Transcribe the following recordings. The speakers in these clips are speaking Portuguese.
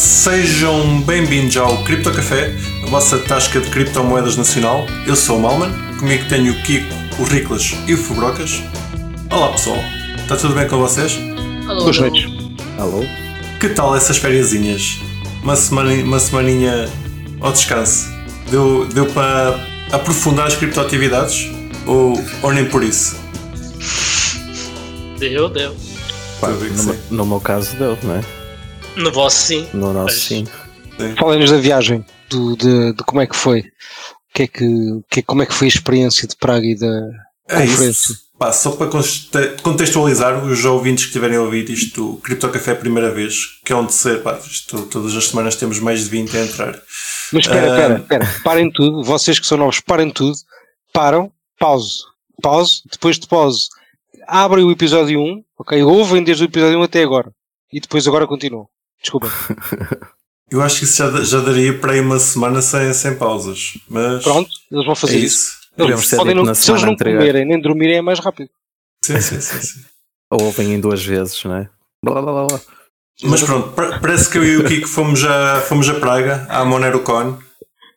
Sejam bem-vindos ao Cripto Café, a vossa tasca de criptomoedas nacional. Eu sou o Malman, comigo tenho o Kiko, o Riclas e o Fubrocas. Olá pessoal, está tudo bem com vocês? Alô, Boas alô. noites. Alô? Que tal essas fériasinhhas? Uma, semana, uma semaninha ao descanso. Deu, deu para aprofundar as criptoatividades? Ou, ou nem por isso? Deu, deu. Pá, no, no meu caso deu, não é? No vosso sim. No nosso Pois. sim. Falem-nos da viagem, do, de, de como é que foi. Que é que, que, como é que foi a experiência de Praga e da É conferência? isso. Pá, só para contextualizar os ouvintes que tiverem a ouvir isto, o Cripto Café é a primeira vez, que é onde ser, pá, isto, todas as semanas temos mais de 20 a entrar. Mas espera, Ah. espera, espera, parem tudo, vocês que são novos, parem tudo, param, pause, pause, depois de pause, abrem o episódio 1, ok? Ouvem desde o episódio 1 até agora. E depois agora continuam. Desculpem. Eu acho que isso já, já daria para aí uma semana sem, sem pausas, mas Pronto, eles vão é fazer isso. isso. Podemos Eles ter podem dito não, na se eles não anterior. comerem nem dormirem é mais rápido. Sim, sim, sim, sim. Ou ouvem em duas vezes, não é? Blá, blá, blá, blá. Mas pronto, pa- parece que eu e o Kiko fomos a, fomos a Praga, à MoneroCon,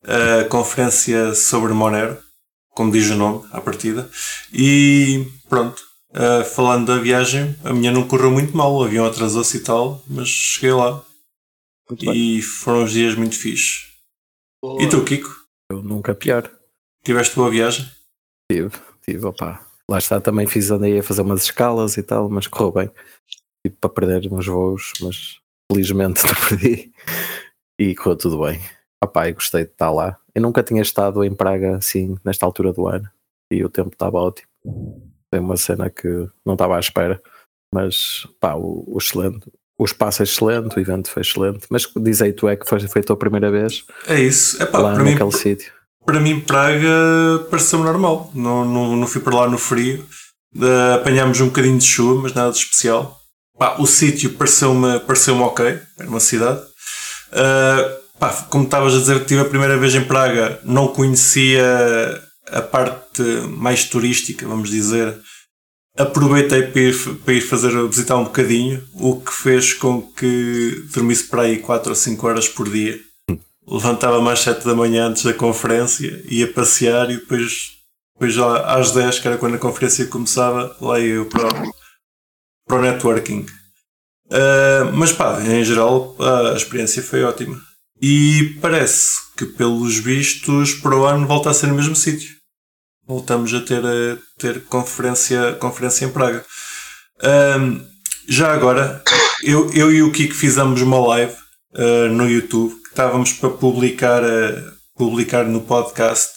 a conferência sobre Monero, como diz o nome, à partida. E pronto, ah, falando da viagem, a minha não correu muito mal, o avião atrasou-se e tal, mas cheguei lá Muito bem. e foram uns dias muito fixe. E tu, Kiko? Eu nunca pior. Tiveste boa viagem? Tive, tive, opá. Lá está, também fiz, andei a fazer umas escalas e tal, mas correu bem. Tive para perder uns voos, mas felizmente não perdi. E correu tudo bem. Opá, e gostei de estar lá. Eu nunca tinha estado em Praga assim, nesta altura do ano. E o tempo estava ótimo. Foi uma cena que não estava à espera. Mas, pá, o, o excelente. O espaço é excelente, o evento foi excelente. Mas diz aí tu é que foi, foi a tua primeira vez É isso. Epá, lá para, mim, naquele sítio. para mim, Praga pareceu-me normal. Não, não, não fui para lá no frio. Eh, apanhámos um bocadinho de chuva, mas nada de especial. Pá, o sítio pareceu-me pareceu ok. Era uma cidade. Eh, pá, como estavas a dizer que tive a primeira vez em Praga, não conhecia a parte mais turística, vamos dizer. Aproveitei para ir, para ir fazer visitar um bocadinho, o que fez com que dormisse para aí 4 ou 5 horas por dia. Levantava-me às 7 da manhã antes da conferência, ia passear e depois, depois já às 10, que era quando a conferência começava, lá ia eu para, o- para o networking. Ah, mas pá, em geral a experiência foi ótima. E parece que pelos vistos para o ano volta a ser no mesmo sítio. Voltamos a ter, a ter conferência, conferência em Praga. Ahm, já agora, eu, eu e o Kiko fizemos uma live ah, no YouTube que estávamos para publicar, ah, publicar no podcast,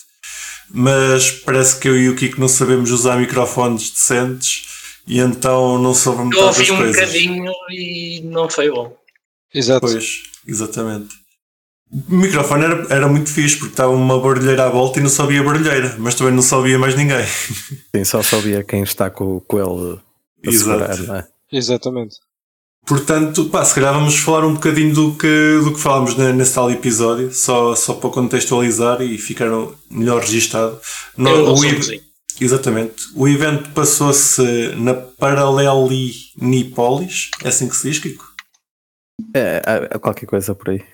mas parece que eu e o Kiko não sabemos usar microfones decentes e então não soube Eu metade ouvi um coisas. bocadinho e não foi bom. Exato. Pois, exatamente. O microfone era, era muito fixe porque estava uma barulheira à volta e não sabia barulheira, mas também não sabia mais ninguém. Sim, só sabia quem está com, com ele a segurar, Exato. não é? Exatamente. Portanto, pá, se calhar vamos falar um bocadinho do que, do que falámos ne- nesse tal episódio, só, só para contextualizar e ficar melhor registado. No- eu não o ev-. Exatamente. O evento passou-se na Paralelinipolis, é assim que se diz, Kiko? É, há- há qualquer coisa por aí.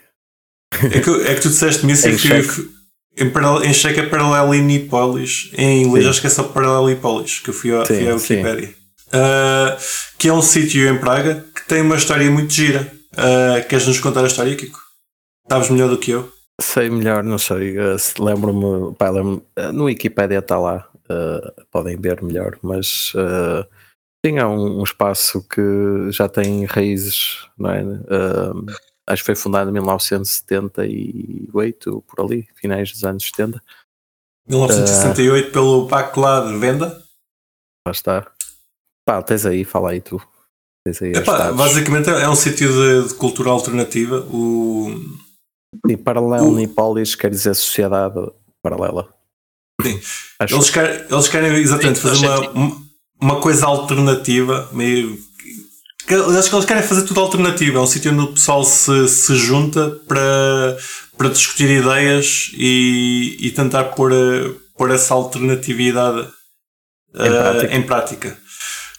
É que, é que tu disseste-me isso Em e cheque. fui- em, paral- em cheque é Paralelinipolis, em inglês Sim. acho que é só Paralelipolis, que eu fui, a, Sim, fui à sim. Wikipédia. Ah, que é um sítio em Praga que tem uma história muito gira. Ah, queres nos contar a história, Kiko? Estavas melhor do que eu. Sei melhor, não sei. se Lembro-me, lembro no Wikipedia está lá, eh, podem ver melhor, mas eh, tinha um, um espaço que já tem raízes, não é? Eh, acho que foi fundado em 1978, por ali, finais dos anos 70. 1968 pelo pacto lá de venda. Lá está. Pá, tens aí, fala aí tu. Tens aí Epá, basicamente é um sítio de, de cultura alternativa. O, Sim, paralelo o- Nipolis quer dizer sociedade paralela. Sim. Acho Eles querem, eles querem exatamente Sim, fazer faz uma, uma coisa alternativa, meio. Acho que eles querem fazer tudo alternativo. É um sítio onde o pessoal se, se junta para, para discutir ideias e, e tentar pôr, eh, pôr essa alternatividade Em eh, prática. em prática.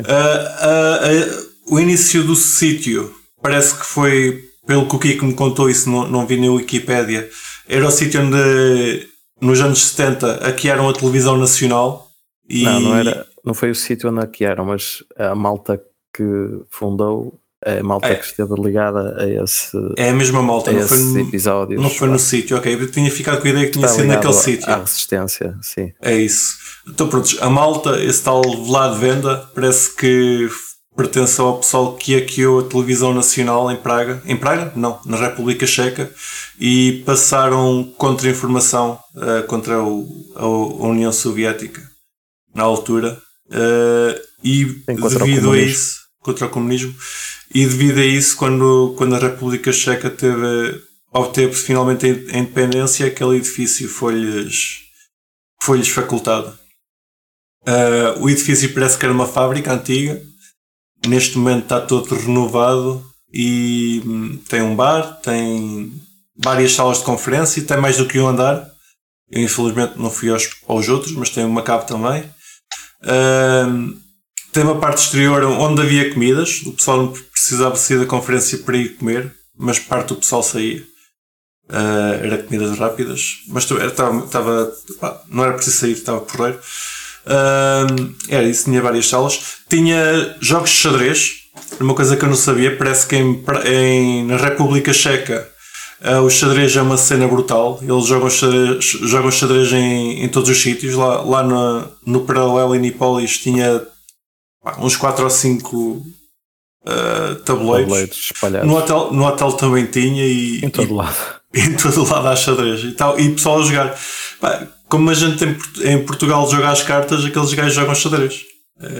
Ah, ah, o início do sítio parece que foi pelo que o Kiko me contou, isso não, não vi na Wikipédia, era o sítio onde, nos anos 70, hackearam a televisão nacional. E... Não, não, era, não foi o sítio onde hackearam, mas a malta que fundou é a malta É. que esteve ligada a esse, É a mesma malta, a não foi, no- episódios. não foi no sítio, ok. Eu tinha ficado com a ideia que tinha sido naquele sítio. À resistência, sim. É isso. Então pronto, a malta, esse tal Vlad Venda, parece que pertence ao pessoal que hackeou a televisão nacional em Praga. Em Praga? Não, na República Checa. E passaram contra-informação eh, contra o- a, a União Soviética na altura. Eh, e devido a isso, contra o comunismo, e devido a isso, quando, quando a República Checa teve, obteve finalmente a independência, aquele edifício foi-lhes foi-lhes facultado. Ah, o edifício parece que era uma fábrica antiga. Neste momento está todo renovado e hum, tem um bar, tem várias salas de conferência e tem mais do que um andar. Eu infelizmente não fui aos, aos outros, mas tem uma cabo também. Ahm, tem uma parte exterior onde havia comidas. O pessoal não precisava sair da conferência para ir comer, mas parte do pessoal saía. Ah, era comidas rápidas, mas estava, não era preciso sair, estava porreiro. Ahm, era isso, tinha várias salas. Tinha jogos de xadrez, uma coisa que eu não sabia. Parece que em, em- na República Checa ah, o xadrez é uma cena brutal. Eles jogam xadrez, jogam xadrez em, em todos os sítios. Lá, lá no, no paralelo em Nipolis tinha uns 4 ou 5 tabuleiros. Tabuleiros espalhados No hotel, no hotel também tinha e, em todo e- lado. em todo lado há xadrez e tal, e pessoal a jogar. Como a gente em, em Portugal joga as cartas, aqueles gajos jogam xadrez.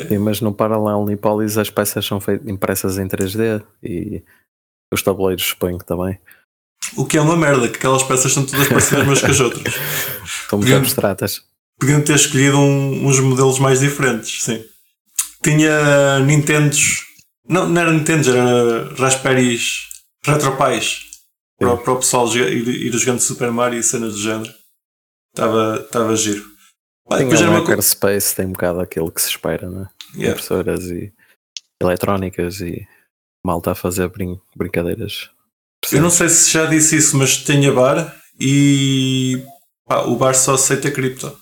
Sim, mas no paralelo Nipolis as peças são feitas, impressas em 3D e os tabuleiros suponho que também. O que é uma merda, que aquelas peças são todas parecidas umas com as outras. Estão muito Podiam- abstratas. Podiam ter escolhido um- uns modelos mais diferentes, sim. Tinha Nintendos, não, não era Nintendos, era Raspberries Retropais para, o- para o pessoal jogar- ir, ir jogando Super Mario e cenas do género. Estava estava giro. Pá, Sim, co- Makerspace tem um bocado aquilo que se espera, né? Yeah. Impressoras e eletrónicas e malta a fazer brin- brincadeiras. Eu não sei se já disse isso, mas tinha bar e pá, o bar só aceita cripto.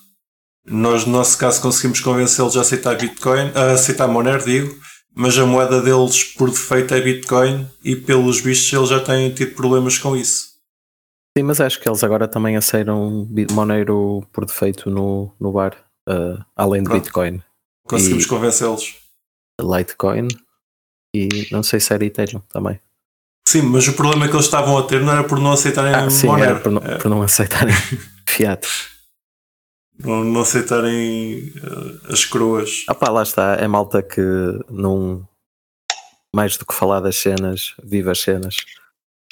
Nós, no nosso caso, conseguimos convencê-los a aceitar Bitcoin, a aceitar Monero, digo, mas a moeda deles por defeito é Bitcoin e pelos vistos eles já têm tido problemas com isso. Sim, mas acho que eles agora também aceitam Monero por defeito no, no bar, uh, além de Pronto. Bitcoin, Conseguimos convencê-los. Litecoin e não sei se era Ethereum também. Sim, mas o problema que eles estavam a ter não era por não aceitarem Ah, sim, Monero, era por não, é, por não aceitarem fiat. Não, não aceitarem eh, as coroas. Ah pá, lá está, é malta que não mais do que falar das cenas, vive as cenas,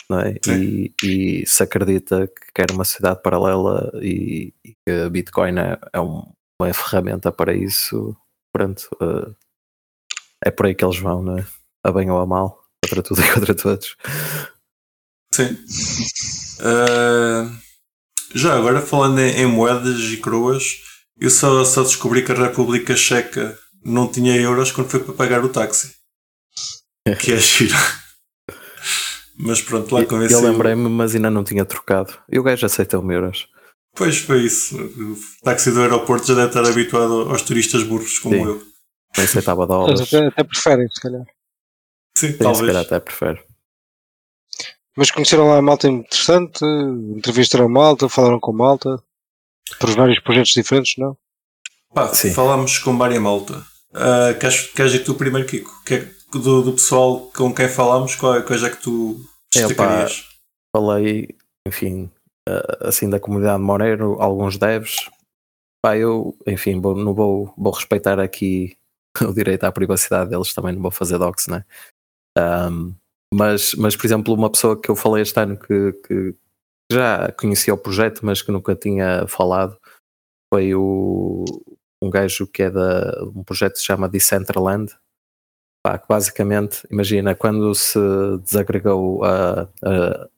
não é? E, e se acredita que quer uma sociedade paralela e, e que Bitcoin é, é um- uma ferramenta para isso, pronto, eh, é por aí que eles vão, não é? A bem ou a mal, contra tudo e contra todos. Sim. Ah, já agora, falando em, em moedas e coroas, eu só, só descobri que a República Checa não tinha euros quando foi para pagar o táxi. Que é giro. Mas pronto, lá convenci. Eu lembrei-me, mas ainda não tinha trocado. E o gajo aceitou-me euros. Pois foi isso. O táxi do aeroporto já deve estar habituado aos turistas burros como Sim. eu. Não aceitava dólares. até, até preferem, se calhar. Sim, Sim, se talvez. calhar até prefere. Mas conheceram lá a malta interessante, entrevistaram malta, falaram com malta, por vários projetos diferentes, não? Pá, Sim. falámos com Maria Malta. Ah, queres, queres ir tu primeiro, Kiko? Que é- do, do pessoal com quem falámos, qual, quais é que tu É, pá, destacarias? falei, enfim, eh, assim da comunidade Monero, alguns devs. Pá, eu, enfim, vou- não vou, vou respeitar aqui o direito à privacidade deles, também não vou fazer docs, né? Ahm, mas, mas, por exemplo, uma pessoa que eu falei este ano que, que já conhecia o projeto, mas que nunca tinha falado, foi o, um gajo que é da um projeto que se chama Decentraland. Pá, que basicamente, imagina, quando se desagregou a, a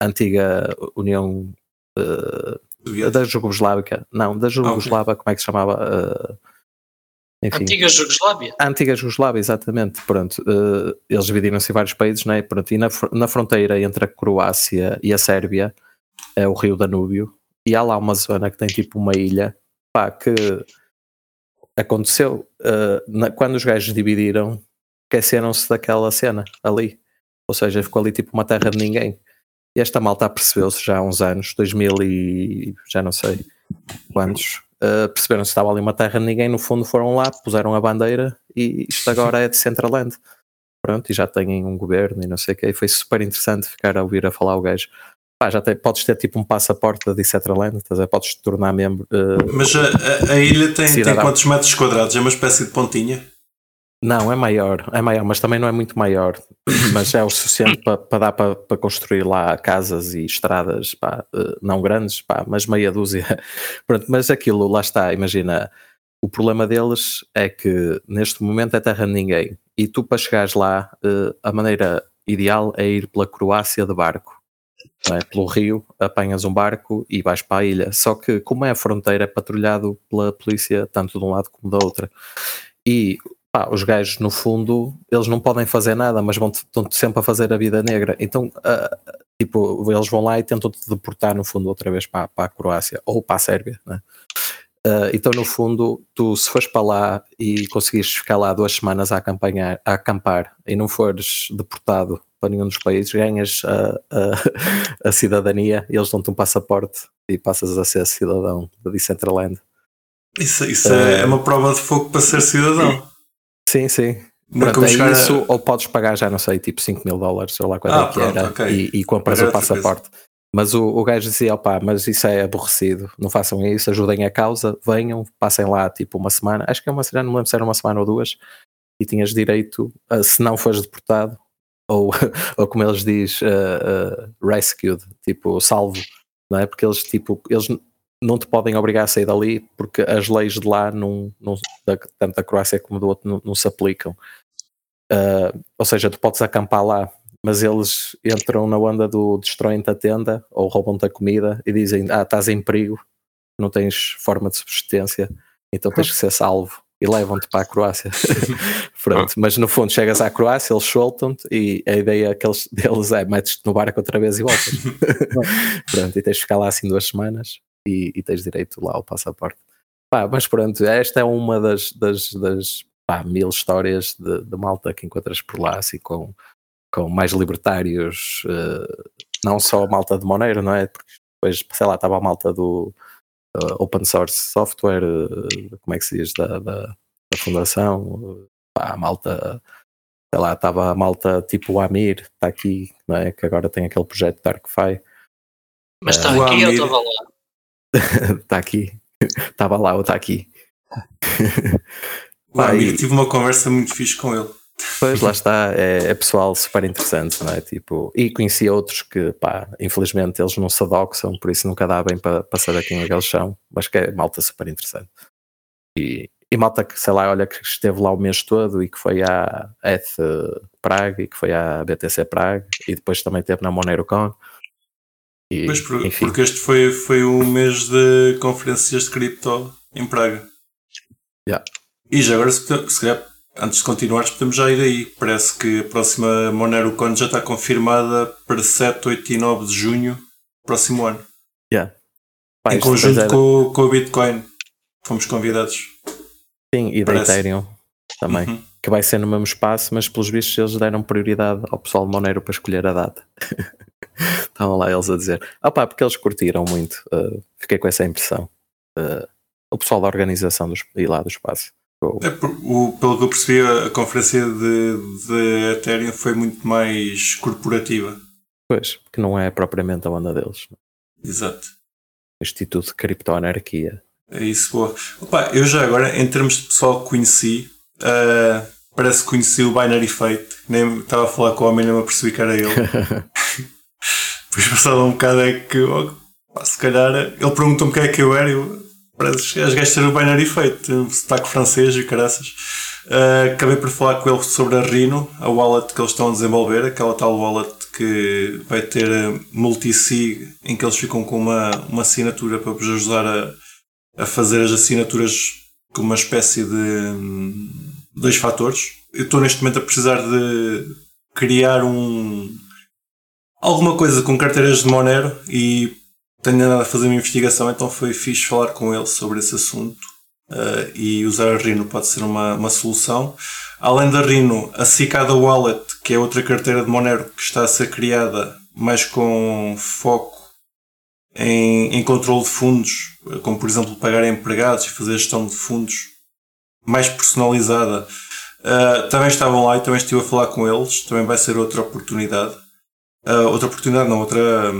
antiga União Soviético? da Jugoslávia, não, da Jugoslávia, como é que se chamava? Eh, enfim. Antiga Jugoslávia. A antiga Jugoslávia, exatamente. Pronto, eh, eles dividiram-se em vários países, né? Pronto, e na, na fronteira entre a Croácia e a Sérvia é o Rio Danúbio, e há lá uma zona que tem tipo uma ilha, pá, que aconteceu eh, na- quando os gajos dividiram, esqueceram-se daquela cena ali, ou seja, ficou ali tipo uma terra de ninguém. E esta malta percebeu-se já há uns anos, 2000 e já não sei quantos, uh, perceberam-se que estava ali uma terra de ninguém, no fundo foram lá, puseram a bandeira e isto agora é de Centraland. Pronto, e já têm um governo e não sei o que, e foi super interessante ficar a ouvir a falar o gajo. Pá, já tem, podes ter tipo um passaporte de Centraland, estás podes te tornar membro. uh, Mas a, a- a ilha tem, tem quantos metros quadrados? É uma espécie de pontinha? Não, é maior, é maior, mas também não é muito maior. Mas é o suficiente para para dar para para construir lá casas e estradas, pá, eh, não grandes, pá, mas meia dúzia. Pronto, mas aquilo, lá está, imagina, o problema deles é que neste momento é terra de ninguém. E tu para chegares lá, eh, a maneira ideal é ir pela Croácia de barco. não é? Pelo rio, apanhas um barco e vais para a ilha. Só que, como é a fronteira, é patrulhado pela polícia, tanto de um lado como da outra. E pá, os gajos, no fundo, eles não podem fazer nada, mas vão estão sempre a fazer a vida negra. Então, ah, tipo, eles vão lá e tentam-te deportar, no fundo, outra vez para, para a Croácia ou para a Sérvia, né? Ah, então, no fundo, tu se fores para lá e conseguires ficar lá duas semanas a, acampanhar, a acampar e não fores deportado para nenhum dos países, ganhas a, a, a cidadania e eles dão-te um passaporte e passas a ser cidadão de Decentraland. Isso, isso é, é uma prova de fogo para ser cidadão. Sim, sim. É Pronto, é a- isso, ou podes pagar já, não sei, tipo 5 mil dólares, ou lá quanto Ah, é que pronto, era, ok. e, e compras o passaporte. Mas o, o gajo dizia, opá, mas isso é aborrecido, não façam isso, ajudem a causa, venham, passem lá tipo uma semana, acho que é uma semana, não me lembro se era uma semana ou duas, e tinhas direito, a, se não fores deportado, ou, ou como eles diz, uh, uh, rescued, tipo salvo, não é? Porque eles tipo, eles não te podem obrigar a sair dali porque as leis de lá, não, não, da, tanto da Croácia como do outro, não, não se aplicam. Uh, ou seja, tu podes acampar lá, mas eles entram na onda do destroem-te a tenda ou roubam-te a comida e dizem: Ah, estás em perigo, não tens forma de subsistência, então tens que ser salvo. E levam-te para a Croácia. Pronto, mas no fundo chegas à Croácia, eles soltam-te e a ideia que eles, deles é metes-te no barco outra vez e voltas. pronto, e tens de ficar lá assim duas semanas e, e tens direito lá ao passaporte. Pá, mas pronto, esta é uma das, das, das pá, mil histórias de, de malta que encontras por lá, assim, com, com mais libertários, eh, não só a malta de Moneiro, não é? Porque depois, sei lá, estava a malta do eh, Open Source Software, eh, como é que se diz, da, da, da fundação, pá, a malta, sei lá, estava a malta tipo o Amir, está aqui, não é? Que agora tem aquele projeto Darkfy, Mas está aqui eu Amir- estava lá. Está aqui, estava lá ou está aqui. O Pá, amigo e- tive uma conversa muito fixe com ele. Pois, lá está, é, é pessoal super interessante, não é? Tipo, e conheci outros que, pá, infelizmente eles não se adoxam, por isso nunca dá bem para quem é que eles são, mas que é malta super interessante. E, e malta que, sei lá, olha, que esteve lá o mês todo e que foi à ETH Prague e que foi à BTC Prague e depois também esteve na MoneroCon. E, Pois, por- porque este foi, foi um mês de conferências de cripto em Praga. Yeah. E já agora, se, se calhar, antes de continuares, podemos já ir aí. Parece que a próxima MoneroCon já está confirmada para 7, 8 e 9 de junho, próximo ano. yeah. Pá, em conjunto com, com o Bitcoin. Fomos convidados. Sim, e da parece. Ethereum também. Uhum. que vai ser no mesmo espaço, mas pelos vistos eles deram prioridade ao pessoal de Monero para escolher a data. Estavam lá eles a dizer, ah pá, porque eles curtiram muito, uh, fiquei com essa impressão. Uh, o pessoal da organização dos, e lá do espaço. É, por- o- pelo que eu percebi, a, conferência de, de Ethereum foi muito mais corporativa. Pois, que não é propriamente a onda deles. Exato. Instituto de Criptoanarquia. É isso, boa. Opa, eu já agora, em termos de pessoal que conheci, ah, parece que conheci o Binary Fate. Nem estava a falar com o homem, nem me apercebi que era ele. Depois passado um bocado é que, oh, se calhar, ele perguntou-me quem é que eu era. e Eu, parece os gajos ser o Binary Fate, um sotaque francês e caraças. Ah, acabei por falar com ele sobre a Rhino, a wallet que eles estão a desenvolver, aquela tal wallet que vai ter multi-sig, em que eles ficam com uma, uma assinatura para vos ajudar a, a fazer as assinaturas com uma espécie de hum, dois fatores. Eu estou neste momento a precisar de criar um alguma coisa com carteiras de Monero e tenho andado a fazer uma investigação, então foi fixe falar com ele sobre esse assunto. Uh, e usar a Rhino pode ser uma, uma solução. Além da Rhino, a Cicada Wallet, que é outra carteira de Monero que está a ser criada mais com foco em, em controle de fundos, como por exemplo pagar empregados e fazer gestão de fundos mais personalizada. Uh, também estavam lá e também estive a falar com eles. Também vai ser outra oportunidade. Uh, outra oportunidade, não, outra,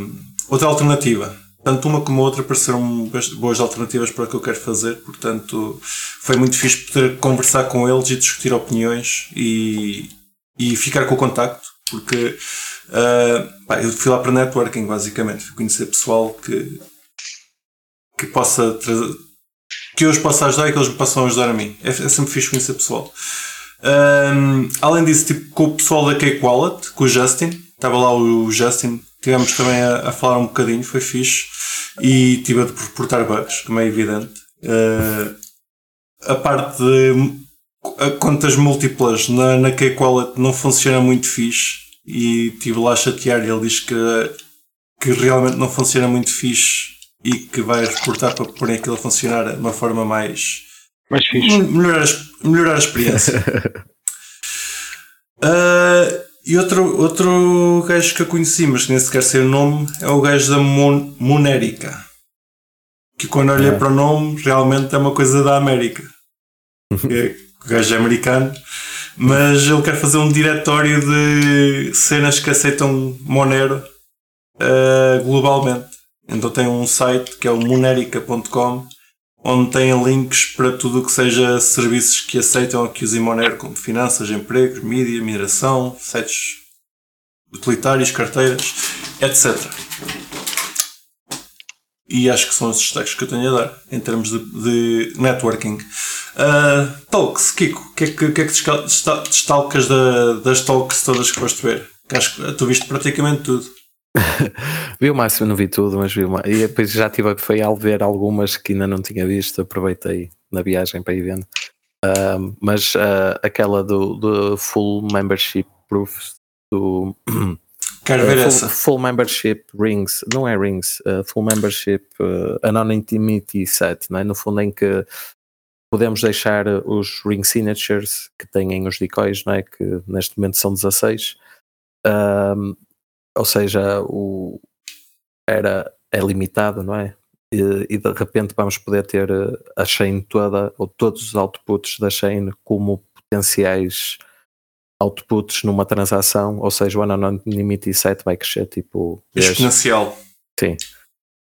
outra alternativa tanto uma como outra pareceram boas alternativas para o que eu quero fazer, portanto foi muito fixe poder conversar com eles e discutir opiniões e, e ficar com o contacto, porque uh, pá, eu fui lá para networking basicamente, fui conhecer pessoal que, que possa que eu os possa ajudar e que eles me possam ajudar a mim. É, é sempre fixe conhecer pessoal. Um, ah, além disso, tipo, com o pessoal da Cake Wallet, com o Justin, estava lá o Justin Tivemos também a, a, falar um bocadinho, foi fixe. E tive a reportar bugs, como é evidente. Uh, a parte de a contas múltiplas na, na K-Quality não funciona muito fixe. E estive lá a chatear e ele diz que, que realmente não funciona muito fixe e que vai reportar para pôr aquilo a funcionar de uma forma mais. Mais fixe. Melhorar a, melhorar a experiência. uh, E outro, outro gajo que eu conheci, mas que nem sequer sei o nome, é o gajo da Mon Monérica. Que quando olhei é. para o nome, realmente é uma coisa da América. é, o gajo é americano, mas ele quer fazer um diretório de cenas que aceitam Monero uh, globalmente. Então tem um site que é o monerica.com onde tem links para tudo o que seja serviços que aceitam ou que usem Monero, como finanças, empregos, mídia, mineração, sites utilitários, carteiras, etc. E acho que são os destaques que eu tenho a dar em termos de, de networking. Uh, talks, Kiko, o que é que, que, é que destalcas da, das talks todas que foste ver? Que acho que tu viste praticamente tudo. vi o máximo, não vi tudo, mas vi o máximo. E depois já tive foi ao ver algumas que ainda não tinha visto, aproveitei na viagem para ir vendo. Uh, mas uh, aquela do, do, full membership proof do Quero ver uh, full, essa. Full membership rings, não é rings, full membership anonymity set, não é? no fundo em que podemos deixar os ring signatures que têm os decoys, não é? que neste momento são 16, ou seja, o, era, é limitado, não é? E, e, de repente vamos poder ter eh, a chain toda, ou todos os outputs da chain como potenciais outputs numa transação, ou seja, o anonymity set vai crescer tipo exponencial. Sim.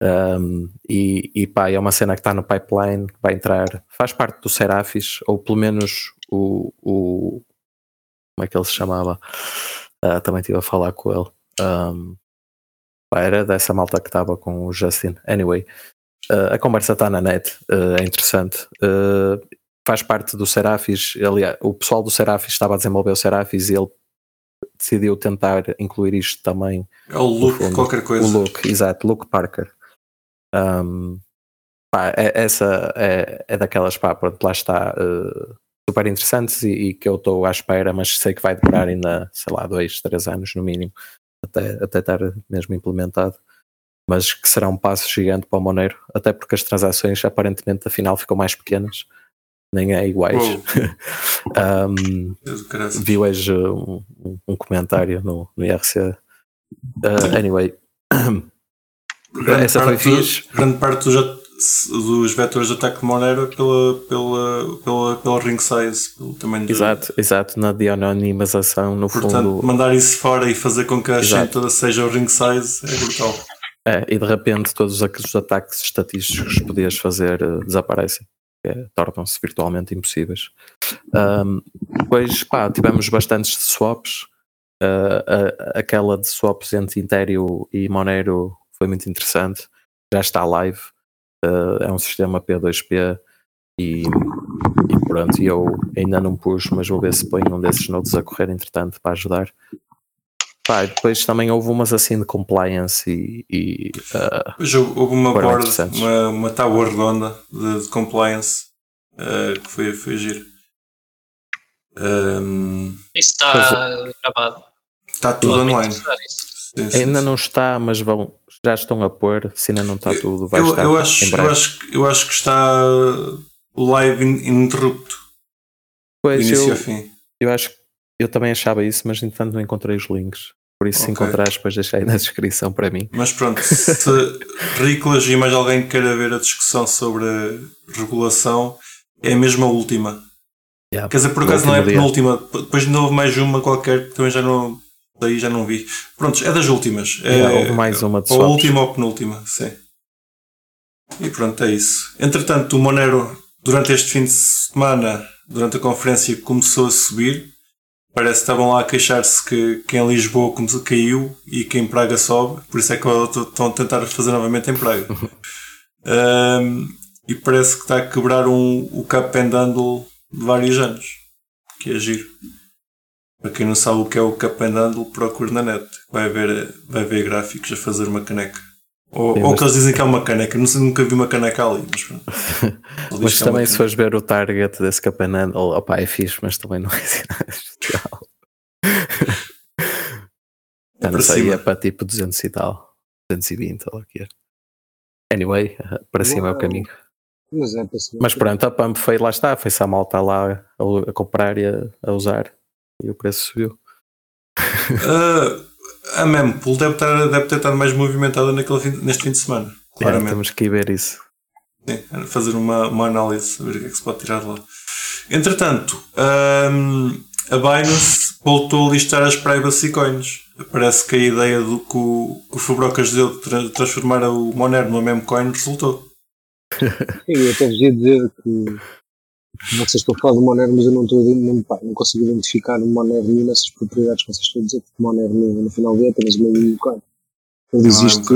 Um, e, e pá, é uma cena que está no pipeline, vai entrar, faz parte do Seraphis, ou pelo menos o, o como é que ele se chamava? Uh, também estive a falar com ele. Um, era dessa malta que estava com o Justin. Anyway, uh, a conversa está na net, uh, é interessante. Uh, faz parte do Seraphis. Aliás, o pessoal do Seraphis estava a desenvolver o Seraphis e ele decidiu tentar incluir isto também. É o Luke, qualquer coisa. O Luke, exato, Luke Parker. Um, pá, é, essa é, é daquelas, pá, pronto, lá está, uh, super interessantes e, e que eu estou à espera, mas sei que vai demorar ainda, sei lá, dois, três anos no mínimo até, até estar mesmo implementado, mas que será um passo gigante para o Monero, até porque as transações aparentemente afinal ficam mais pequenas, nem é iguais. um, vi hoje um, um, comentário no, no IRC. Uh, anyway, grande essa foi fixe. Grande parte dos, dos vetores de ataque de Monero pela, pela, pela, pela ring size, pelo tamanho Exato, de... exato, na de anonimização, no Portanto, fundo. mandar isso fora e fazer com que a chain toda seja o ring size é brutal. É, e de repente todos aqueles ataques estatísticos que podias fazer uh, desaparecem. É, tornam-se virtualmente impossíveis. Um, depois, pá, tivemos bastantes swaps. Uh, uh, aquela de swaps entre Ethereum e Monero foi muito interessante. Já está live uh, é um sistema P2P e, e pronto, eu ainda não pus, mas vou ver se ponho um desses nodes a correr entretanto para ajudar. Pá, depois também houve umas assim de compliance e. e uh, houve uma board, uma, uma tábua redonda de, de compliance uh, que foi, foi giro. Um, Isso está gravado. está tudo online. Sim, sim, Ainda sim. não está, mas vão, já estão a pôr. Se ainda não está tudo, vai eu, estar eu, acho, em eu, acho, que- eu acho que está live in- ininterrupto, Pois, início eu, ao fim. eu acho que eu também achava isso, mas entretanto não encontrei os links. Por isso, se Ok. encontrares, depois deixei aí na descrição para mim. Mas pronto, se Riclas e mais alguém queira ver a discussão sobre a regulação, é mesmo a última. Yeah. Quer dizer, por acaso não é a penúltima, depois ainda houve mais uma qualquer que também já não. Daí já não vi. Pronto, é das últimas. É, houve mais uma de ou última ou penúltima, sim. E pronto, é isso. Entretanto, o Monero, durante este fim de semana, durante a conferência, começou a subir. Parece que estavam lá a queixar-se que, que em Lisboa caiu e que em Praga sobe. Por isso é que estão a tentar fazer novamente em Praga. Ahm, e parece que está a quebrar um, o cap and handle de vários anos. Que é giro. Para quem não sabe o que é o cap and handle, procure na net. Vai ver, vai ver gráficos a fazer uma caneca. Ou, Sim, ou mas- que eles dizem que é uma caneca. Não sei, nunca vi uma caneca ali. Mas, Mas que é também, se fores ver o target desse Capanhandle, opá, é fixe, mas também não é assim especial. É não para sei, cima. é para tipo 200 e tal, 220 ou o que é. Anyway, para cima é o caminho. Mas é para cima. Mas pronto, a pump foi lá está, foi-se a malta lá a, a comprar e a, a usar e o preço subiu. Ah, a mempool deve, estar, deve ter estado mais movimentada naquele fim- neste fim de semana. É, Claramente. temos que ir ver isso. Fazer uma, uma análise, ver o que é que se pode tirar de lá. Entretanto, hum, a Binance voltou a listar as privacy coins. Parece que a ideia do que o, que o Fubrocas deu de tra- transformar o Monero numa meme coin resultou. Sim, eu até vos ia dizer que vocês estão a falar do Monero, mas eu não, estou, a- não, pá, não consigo identificar o Monero nessas propriedades que vocês estão a dizer, porque Monero no, no final é apenas uma coin. Ele é existe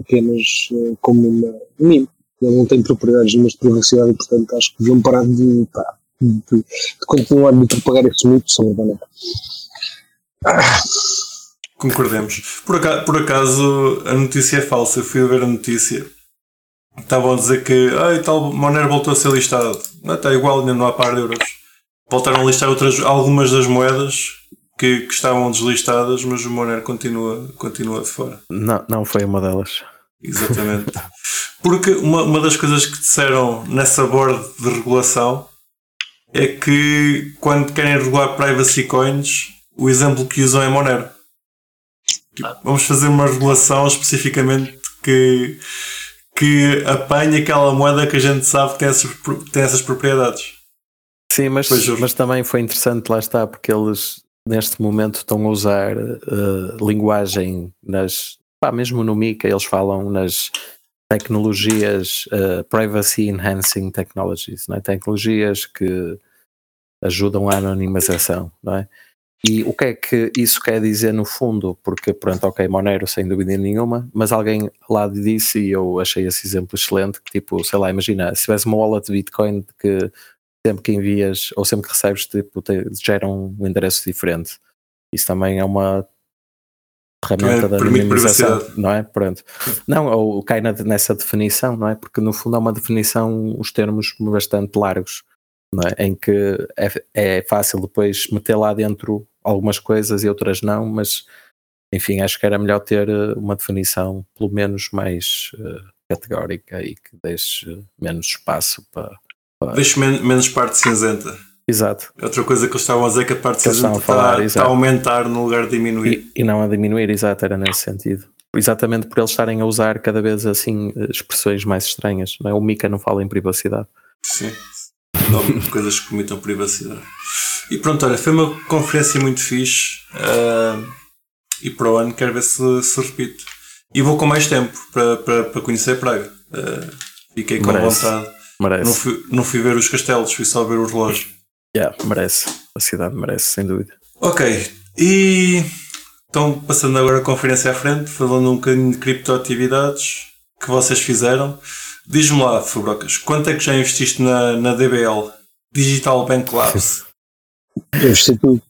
apenas eh, como uma um meme. Ele não tem propriedades nenhumas de privacidade e, portanto, acho que deviam parar de, pá, de, de continuar de propagar esse mito sobre Monero. Concordemos. Por acaso, por acaso, a notícia é falsa. Eu fui a ver a notícia. Estavam a dizer que ah, tal Monero voltou a ser listado. Não, está igual, ainda não há par de euros. Voltaram a listar outras, algumas das moedas que, que estavam deslistadas, mas o Monero continua, continua de fora. Não, não foi uma delas. Exatamente. Porque uma, uma das coisas que disseram nessa board de regulação é que quando querem regular privacy coins, o exemplo que usam é Monero. Tipo, vamos fazer uma regulação especificamente que, que apanhe aquela moeda que a gente sabe que tem essas, tem essas propriedades. Sim, mas, mas também foi interessante, lá está, porque eles neste momento estão a usar eh, linguagem nas. Pá, mesmo no Mica, eles falam nas tecnologias eh, privacy enhancing technologies, não é? tecnologias que ajudam a anonimização, não é? E o que é que isso quer dizer no fundo? Porque, pronto, ok, Monero sem dúvida nenhuma, mas alguém lá disse, e eu achei esse exemplo excelente, que tipo, sei lá, imagina, se tivesse uma wallet de Bitcoin que sempre que envias ou sempre que recebes, tipo, te, gera um endereço diferente. Isso também é uma ferramenta Também da privacidade. não é? Pronto. Não, ou cai na- nessa definição, não é? Porque no fundo é uma definição, os termos bastante largos, é? Em que é, é fácil depois meter lá dentro algumas coisas e outras não, mas enfim, acho que era melhor ter eh, uma definição pelo menos mais eh, categórica e que deixe menos espaço para. Deixo men- menos parte cinzenta. Exato. Outra coisa que eles estavam a dizer é que a parte Que cinzenta estavam a falar, está, está a aumentar no lugar de diminuir. E, e não a diminuir, exato, era nesse sentido. Exatamente por eles estarem a usar cada vez assim eh, expressões mais estranhas. Não é? O Mika não fala em privacidade. Sim. Não, coisas que comitam privacidade. E pronto, olha, foi uma conferência muito fixe. ah, e para o ano quero ver se se repite. E vou com mais tempo para, para, para conhecer Praga. Ah, fiquei com Merece. vontade. Merece. Não fui, não fui ver os castelos, fui só ver o relógio. Yeah, merece. A cidade merece, sem dúvida. Ok, e então passando agora a conferência à frente, falando um bocadinho de criptoatividades que vocês fizeram. Diz-me lá, Fabrocas, quanto é que já investiste na, na DBL? Digital Bank Labs? Investi tudo.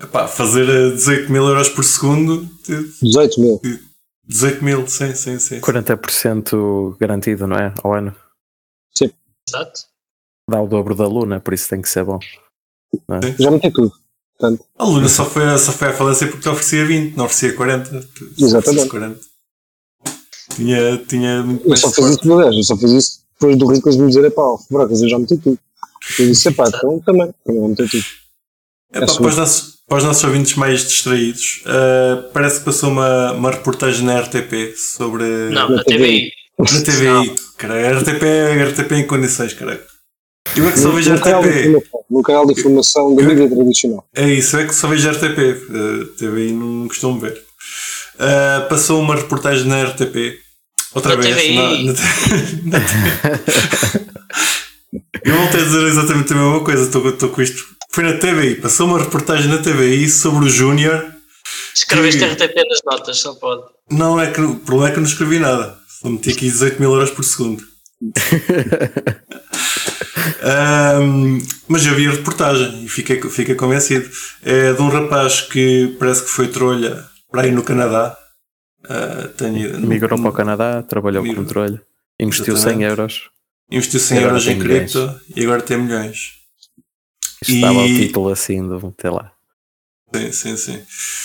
Epá, fazer eh, 18 mil euros por segundo, eh, 18 mil. 18 mil, sim, sim, sim. 40% garantido, não é? Ao ano. Exato. dá o dobro da Luna, por isso tem que ser bom. Já meti tudo. Portanto, A Luna só foi, só foi à falência porque te oferecia 20, não oferecia 40. Tu- Exatamente. 40. Tinha, tinha muito eu só fiz isso no 10, eu só fiz isso depois do Riclas me dizer, epá, ó, Brocas, eu já meti tudo. Eu disse, epá, então também, também vou meter tudo. Epá, É para, os nossos, para os nossos ouvintes mais distraídos, ah, parece que passou uma, uma reportagem na RTP sobre. Não, Na TVI. Na TVI. Cara, RTP, é RTP em condições, cara. Eu é que só vejo No RTP. no canal de informação da mídia tradicional. É isso, é que só vejo RTP. Uh, TVI não costumo ver. Uh, passou uma reportagem na RTP. Outra Na vez. TVI. Na, na, na TV. Eu voltei a dizer exatamente a mesma coisa. Estou com isto. Foi na TVI. Passou uma reportagem na TVI sobre o Júnior. Escreveste Que- RTP nas notas, só pode. Não é que o problema é que eu não escrevi nada. Só meti aqui 18 mil euros por segundo. Ahm, mas eu vi a reportagem e fiquei, fiquei convencido. É de um rapaz que parece que foi trolha para aí no Canadá. Ah, tenho, Migrou para o Canadá, trabalhou Migrou. com controle, investiu Exatamente. 100 euros. Investiu 100 E agora euros em milhões. cripto e agora tem milhões. Isto estava o E- título assim do, sei lá, Sim, sim, sim.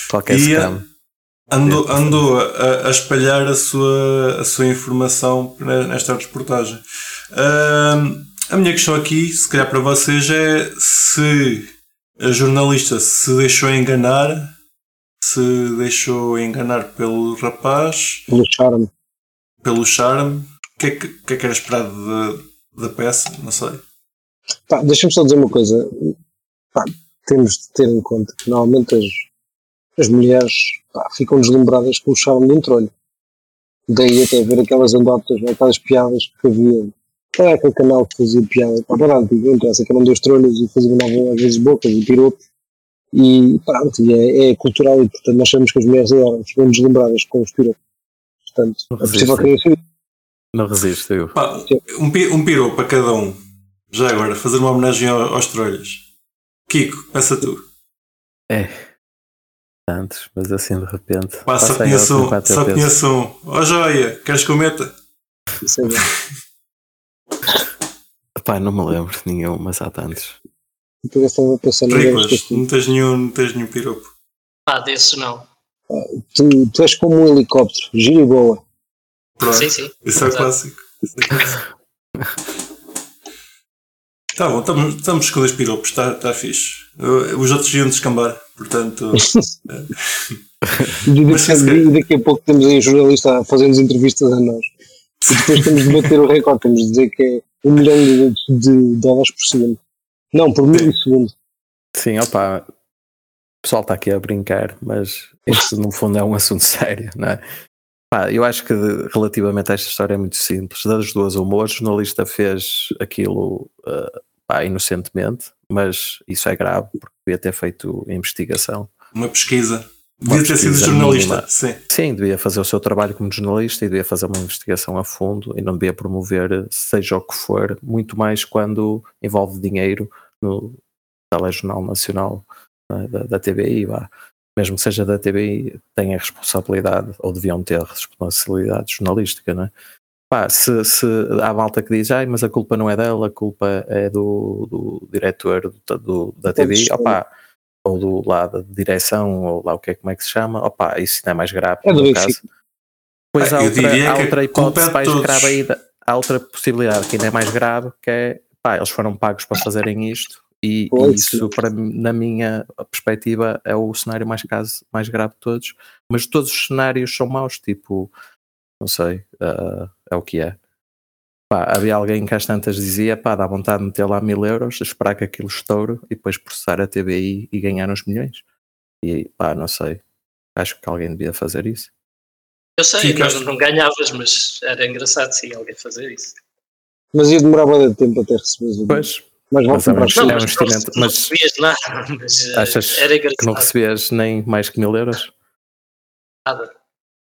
qualquer E, scam. Andou, andou a, a espalhar a sua, a sua informação ne- nesta reportagem. Ahm, a minha questão aqui, se calhar para vocês, é se a jornalista se deixou enganar, se deixou enganar pelo rapaz, Pelo charme. pelo charme, o que, é que, que é que era esperado da, da peça? Não sei. Pá, Deixa-me só dizer uma coisa. Pá, temos de ter em conta que normalmente as, as mulheres pá, ficam deslumbradas com o charme de um trolho. Daí até ver aquelas anedotas, aquelas piadas que havia. Qual é aquele canal que fazia piada? Pá, nada, não interessa, que eram dois trolhos e faziam às vezes bocas e piropos. E pronto, e é, é cultural e portanto nós sabemos que as mulheres adoram, ficam deslumbradas com os piropos. Portanto, é possível querer ser Não resisto, eu. Pá, um, pi- um piropo para cada um. Já agora, fazer uma homenagem ao- aos trolhas. Kiko, peça tu. É. Tantos, mas assim de repente. Pá, só passa conheço um. Só conheço um. Ó joia, queres que eu meta? lá. Pá, não me lembro de nenhum, mas há tantos. Eu estava a pensar no não tens nenhum, não tens nenhum piropo. Pá, desses não. tu, tu és como um helicóptero, gira e boa. Pronto. Sim, sim. Isso é clássico. Isso é clássico. Tá bom, estamos, estamos com dois piropos, está tá fixe. Os outros iam descambar, portanto. E Mas se daqui a pouco temos aí um jornalista a fazer-nos entrevistas a nós. E depois temos de bater o recorde, temos de dizer que é um milhão de, de dólares por segundo. Não, por milissegundo. Sim, opa. O pessoal está aqui a brincar, mas isto no fundo é um assunto sério, não é? Pá, eu acho que de- relativamente a esta história é muito simples. Das duas, uma, o jornalista fez aquilo uh, pá, inocentemente, mas isso é grave, porque devia ter feito investigação. Uma pesquisa. Devia ter sido jornalista, mínima. sim. Sim, devia fazer o seu trabalho como jornalista e devia fazer uma investigação a fundo e não devia promover, seja o que for, muito mais quando envolve dinheiro no telejornal nacional é, da, da TBI. Vá. Mesmo que seja da TBI, tem a responsabilidade, ou deviam ter responsabilidade jornalística, não é? Pá, se, se há malta que diz, ai, mas a culpa não é dela, a culpa é do, do diretor do, do- da TBI, opá, ou do lado da direção, ou lá o que é, como é que se chama, opá, isso ainda é mais grave É no caso. Pois Ah, há outra, há a outra hipótese de mais todos. grave ainda, há outra possibilidade que ainda é mais grave, que é, pá, eles foram pagos para fazerem isto, e, e isso, para, na minha perspectiva, é o cenário mais, caso, mais grave de todos, mas todos os cenários são maus, tipo, não sei, ah, é o que é. Pá, havia alguém que às tantas dizia, pá, dá vontade de meter lá mil euros, esperar que aquilo estoure e depois processar a TBI e ganhar uns milhões. E pá, não sei, acho que alguém devia fazer isso. Eu sei, Sim, não ganhavas, mas era engraçado sim alguém fazer isso. Mas ia demorar muito tempo até receber o Pois, Mas é comprar chuva. é um mas investimento, não, mas- não recebias nada, mas eh, Achas era que não recebias nem mais que mil euros? Nada.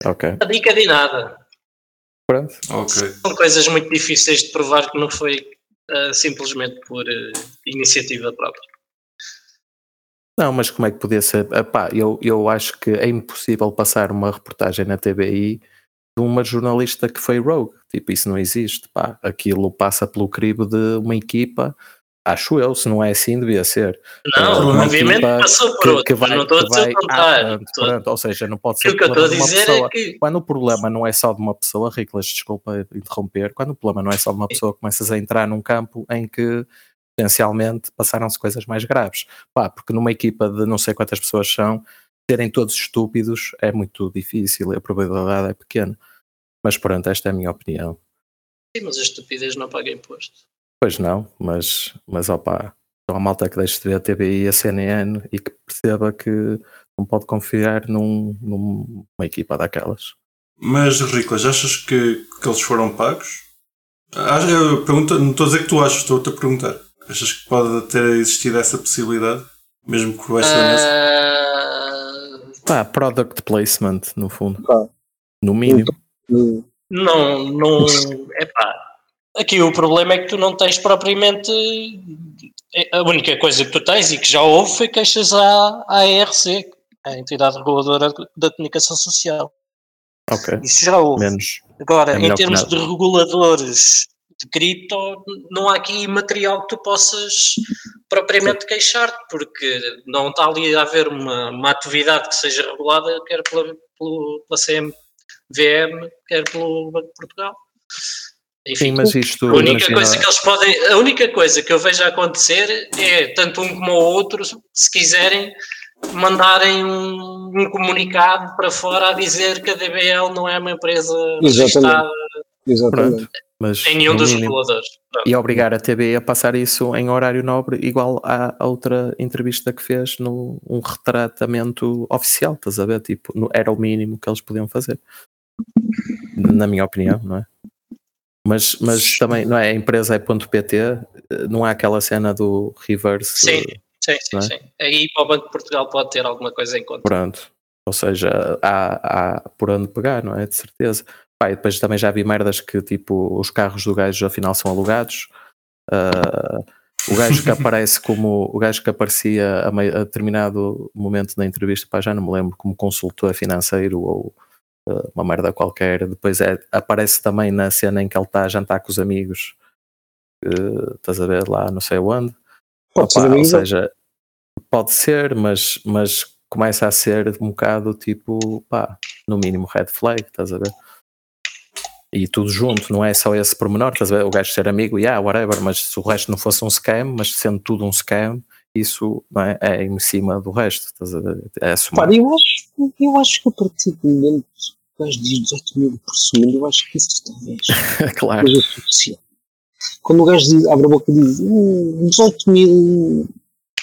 Ok, A dica de nada. pronto. Ok. São coisas muito difíceis de provar que não foi eh, simplesmente por eh, iniciativa própria. Não, mas como é que podia ser? Epá, eu, eu acho que é impossível passar uma reportagem na TBI de uma jornalista que foi rogue. Tipo, isso não existe. Pá, aquilo passa pelo crivo de uma equipa. Acho eu, se não é assim, devia ser. Não, Uma obviamente passou por que, outro, que mas vai, não estou a que vai o pronto. Ou seja, não pode ser Aquilo que eu estou a dizer pessoa. é que Quando o problema não é só de uma pessoa, Riclas, desculpa interromper, quando o problema não é só de uma pessoa, começas a entrar num campo em que potencialmente passaram-se coisas mais graves. Pá, porque numa equipa de não sei quantas pessoas são, serem todos estúpidos é muito difícil a probabilidade é pequena. Mas pronto, esta é a minha opinião. Sim, mas a estupidez não paga imposto. Pois não, mas, mas opá, então a malta que deixe de ver a TVI e a CNN e que perceba que não pode confiar num- numa equipa daquelas. Mas, Riclas, achas que, que eles foram pagos? Ah, Eu pergunto, não estou a dizer que tu achas, estou-te a perguntar. Achas que pode ter existido essa possibilidade? Mesmo que o mesa? Ah, Pá, product placement, no fundo. Pá. No mínimo. Não, não. Epá. Aqui o problema é que tu não tens propriamente. A única coisa que tu tens e que já houve foi queixas à, à ERC, a entidade reguladora da comunicação social. Ok. Isso já houve. Menos. Agora, É em termos de reguladores de cripto, não há aqui material que tu possas propriamente queixar-te, porque não está ali a haver uma, uma atividade que seja regulada, quer pela, pela CMVM, quer pelo Banco de Portugal. Sim, Enfim, mas isto. a única imagina- coisa que eles podem, a única coisa que eu vejo acontecer é tanto um como o outro, se quiserem, mandarem um, um comunicado para fora a dizer que a DBL não é uma empresa Exatamente. registrada exatamente. Pronto. Mas em nenhum dos reguladores. E obrigar a TV a passar isso em horário nobre, igual à outra entrevista que fez no um retratamento oficial, estás a ver? Tipo, no- era o mínimo que eles podiam fazer. Na minha opinião, não é? Mas, mas também, não é? A empresa é ponto .pt, eh, não há aquela cena do reverse. Sim, eh, sim, sim, é? sim. Aí para o Banco de Portugal pode ter alguma coisa em conta. Pronto. Ou seja, há, há por onde pegar, não é? De certeza. Pá, e depois também já vi merdas que tipo os carros do gajo afinal são alugados. Ah, o gajo que aparece como o gajo que aparecia a, meio- a determinado momento na entrevista, pá, já não me lembro, como consultor financeiro ou ah, uma merda qualquer. Depois é, aparece também na cena em que ele está a jantar com os amigos. eh, estás a ver lá, não sei onde. Pode ser Opa, ou amigo. seja, pode ser, mas, mas começa a ser um bocado tipo, pá, no mínimo red flag, estás a ver? E tudo junto, não é só esse pormenor, estás a ver? O gajo ser amigo, yeah, whatever, mas se o resto não fosse um scam, mas sendo tudo um scam, isso não é, é em cima do resto, estás a ver? É assumir. Pá, eu acho, eu acho que a partir do momento que o gajo diz 18 mil por segundo, eu acho que isso talvez claro. seja suficiente. Quando o gajo diz, abre a boca e diz "Hum, 18 mil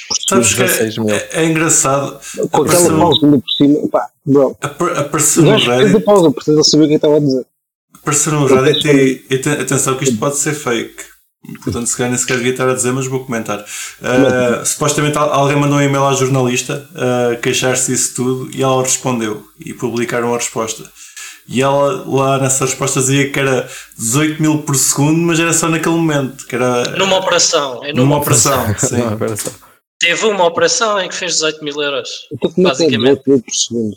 por Sabes segundo, que 16 mil. é, é engraçado. com aquela pausa ainda por cima, pá, bro. Apar- Apareceu O no gajo pausa, portanto ele sabia o que eu estava a dizer. E, e aten- atenção que isto pode ser fake. Portanto, se calhar nem sequer devia estar a dizer, mas vou comentar. Uh, supostamente al- alguém mandou um e-mail à jornalista a queixar-se disso tudo e ela respondeu e publicaram a resposta. E ela lá nessa resposta dizia que era 18 mil por segundo, mas era só naquele momento, que era Numa operação. É numa numa operação. sim. Não, agora só. Teve uma operação em que fez 18 mil euros. Então é é Basicamente. 18 mil por segundo?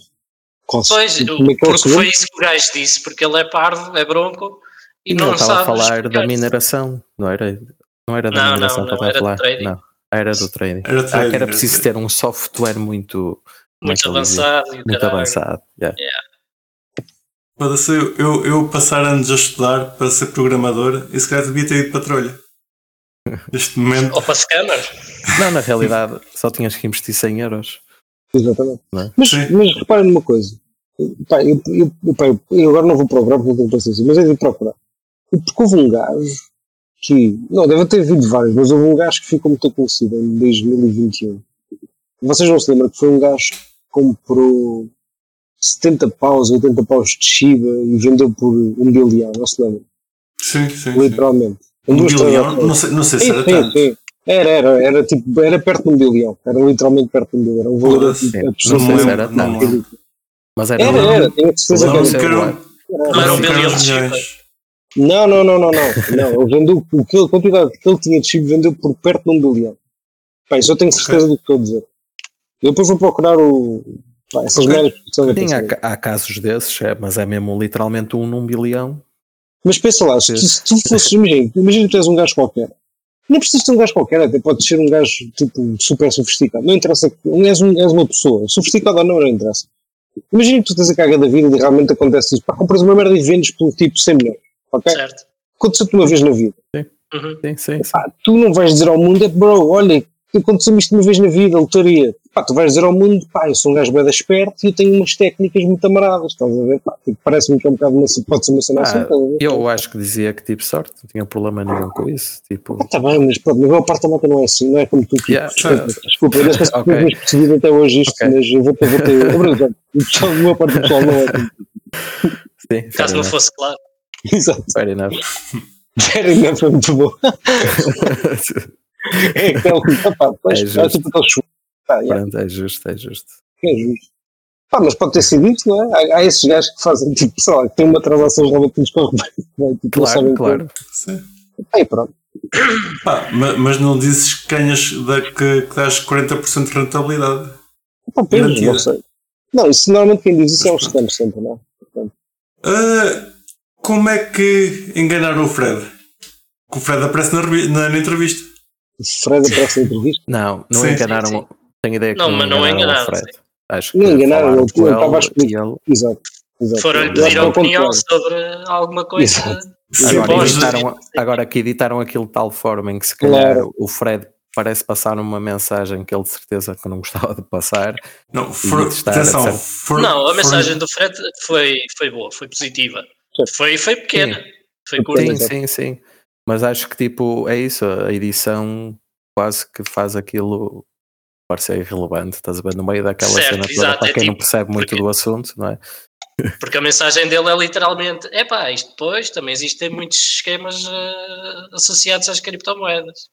Pois, é que é porque foi isso que o gajo disse, porque ele é parvo, é bronco e E não, não estava sabe a falar da mineração, não era? Não era da Não, mineração não, que não, eu estava a era do falar? trading. Não, era do trading. Era Ah, trading, que era preciso ter um software muito, é Muito avançado. e muito caralho. avançado. yeah. Foda-se, eu, eu, eu passar anos a estudar para ser programador e se calhar devia ter ido para a trolha. Neste momento. Ou para scammer. Não, na realidade só tinhas que investir 100 euros. Exatamente. É? Mas, Sim. mas reparem numa coisa. Pá, eu, eu, eu, pá, eu- eu agora não vou procurar porque não tenho paciência, mas é de procurar. Porque houve um gajo que. Não, deve ter havido vários, mas houve um gajo que ficou muito conhecido em 2021. Vocês não se lembram que foi um gajo que comprou 70 paus, 80 paus de Shiba e vendeu por um bilhão, não se lembra? Sim, sim. sim. Literalmente. Em Um bilhão? Não sei, não sei se Sim, era sim, tanto. sim. Era, era, era tipo, era perto de um bilhão. Era literalmente perto de um bilhão. Era um valor Não era não tanto. Mas era, Era, era, tenho certeza que era. Não era um ficaram bilhão de. Shiba. Não, não, não, não, não. não ele vendeu, o que, a quantidade que ele tinha de chip vendeu por perto de um bilhão. Pá, isso eu tenho certeza do que estou a dizer. Eu depois vou procurar o, pá, essas Ok. merdas que estão a Sim, há, há casos desses, é, mas é mesmo literalmente um num bilhão. Mas pensa lá, se, se tu fosses, imagina, imagina que tu és um gajo qualquer. Não precisas ser um gajo qualquer, até pode ser um gajo tipo super sofisticado. Não interessa, és, um, és uma pessoa, sofisticado ou não, não interessa. Imagina que tu tens a caga da vida e realmente acontece isso. Pá, compras uma merda e vendes por tipo 100 milhões. Ok? Certo. Aconteceu-te uma vez na vida. Uhum. Sim, sim, sim. Pá, tu não vais dizer ao mundo, bro, olha, aconteceu-me isto uma vez na vida, lotaria. Pá, tu vais dizer ao mundo, pá, eu sou um gajo bem esperto e eu tenho umas técnicas muito amaradas, estás a ver? Tipo, Parece-me que é um bocado uma, pode ser uma cena assim, Ah, estás a ver? eu acho que dizia que tive sorte, não tinha problema nenhum com isso. Tipo, Está bem, mas pronto, mas a maior parte da malta não é assim, não é como tu. Yeah. Desculpa, desculpa, eu não sei se Ok. okay. percebido até hoje isto, Ok. mas eu vou ter, vou ter, a maior parte do pessoal não é assim. sim, Caso fair não enough, fosse claro. Exato. fair enough. Very não foi muito bom. É aquele, pá, pois, É é justo. tipo. Pá, yeah, Pronto, é justo, é justo. é justo. Pá, mas pode ter sido isso, não é? Há, há esses gajos que fazem, tipo, sei lá, que têm uma transação corre bem. não é? Tipo, não Claro, sabem claro. Sim. Aí pronto. Pá, ma- mas não dizes que ganhas da, que, que dás 40% de rentabilidade. Pá, Garantido. não sei. Não, isso normalmente quem diz isso é um scam sempre, não é? Ah, como é que enganaram o Fred? Que o Fred aparece na, na- na entrevista. O Fred aparece na entrevista. Não, não Sim, enganaram. sim, sim. Tenho ideia que Não, não, mas não enganaram Fred. Acho que Não enganaram, ele- ele estava a explicar. ele- Exato. exato. Foram-lhe pedir a opinião sobre alguma coisa. Exato. Agora, editaram, agora que editaram aquilo de tal forma em que se Claro. calhar o Fred parece passar uma mensagem que ele de certeza que não gostava de passar. Não, for, testar, atenção. etc. for- Não, a for- mensagem do Fred foi, foi boa, foi positiva. Foi, foi pequena, foi Sim. curta. Sim, sim, sim. Mas acho que tipo, é isso, a edição quase que faz aquilo parecer irrelevante, estás a ver? No meio daquela Certo, cena toda, exato, para é quem não tipo, percebe muito porque- do assunto, não é? Porque a mensagem dele é literalmente: é pá, isto depois também existem muitos esquemas eh, associados às criptomoedas.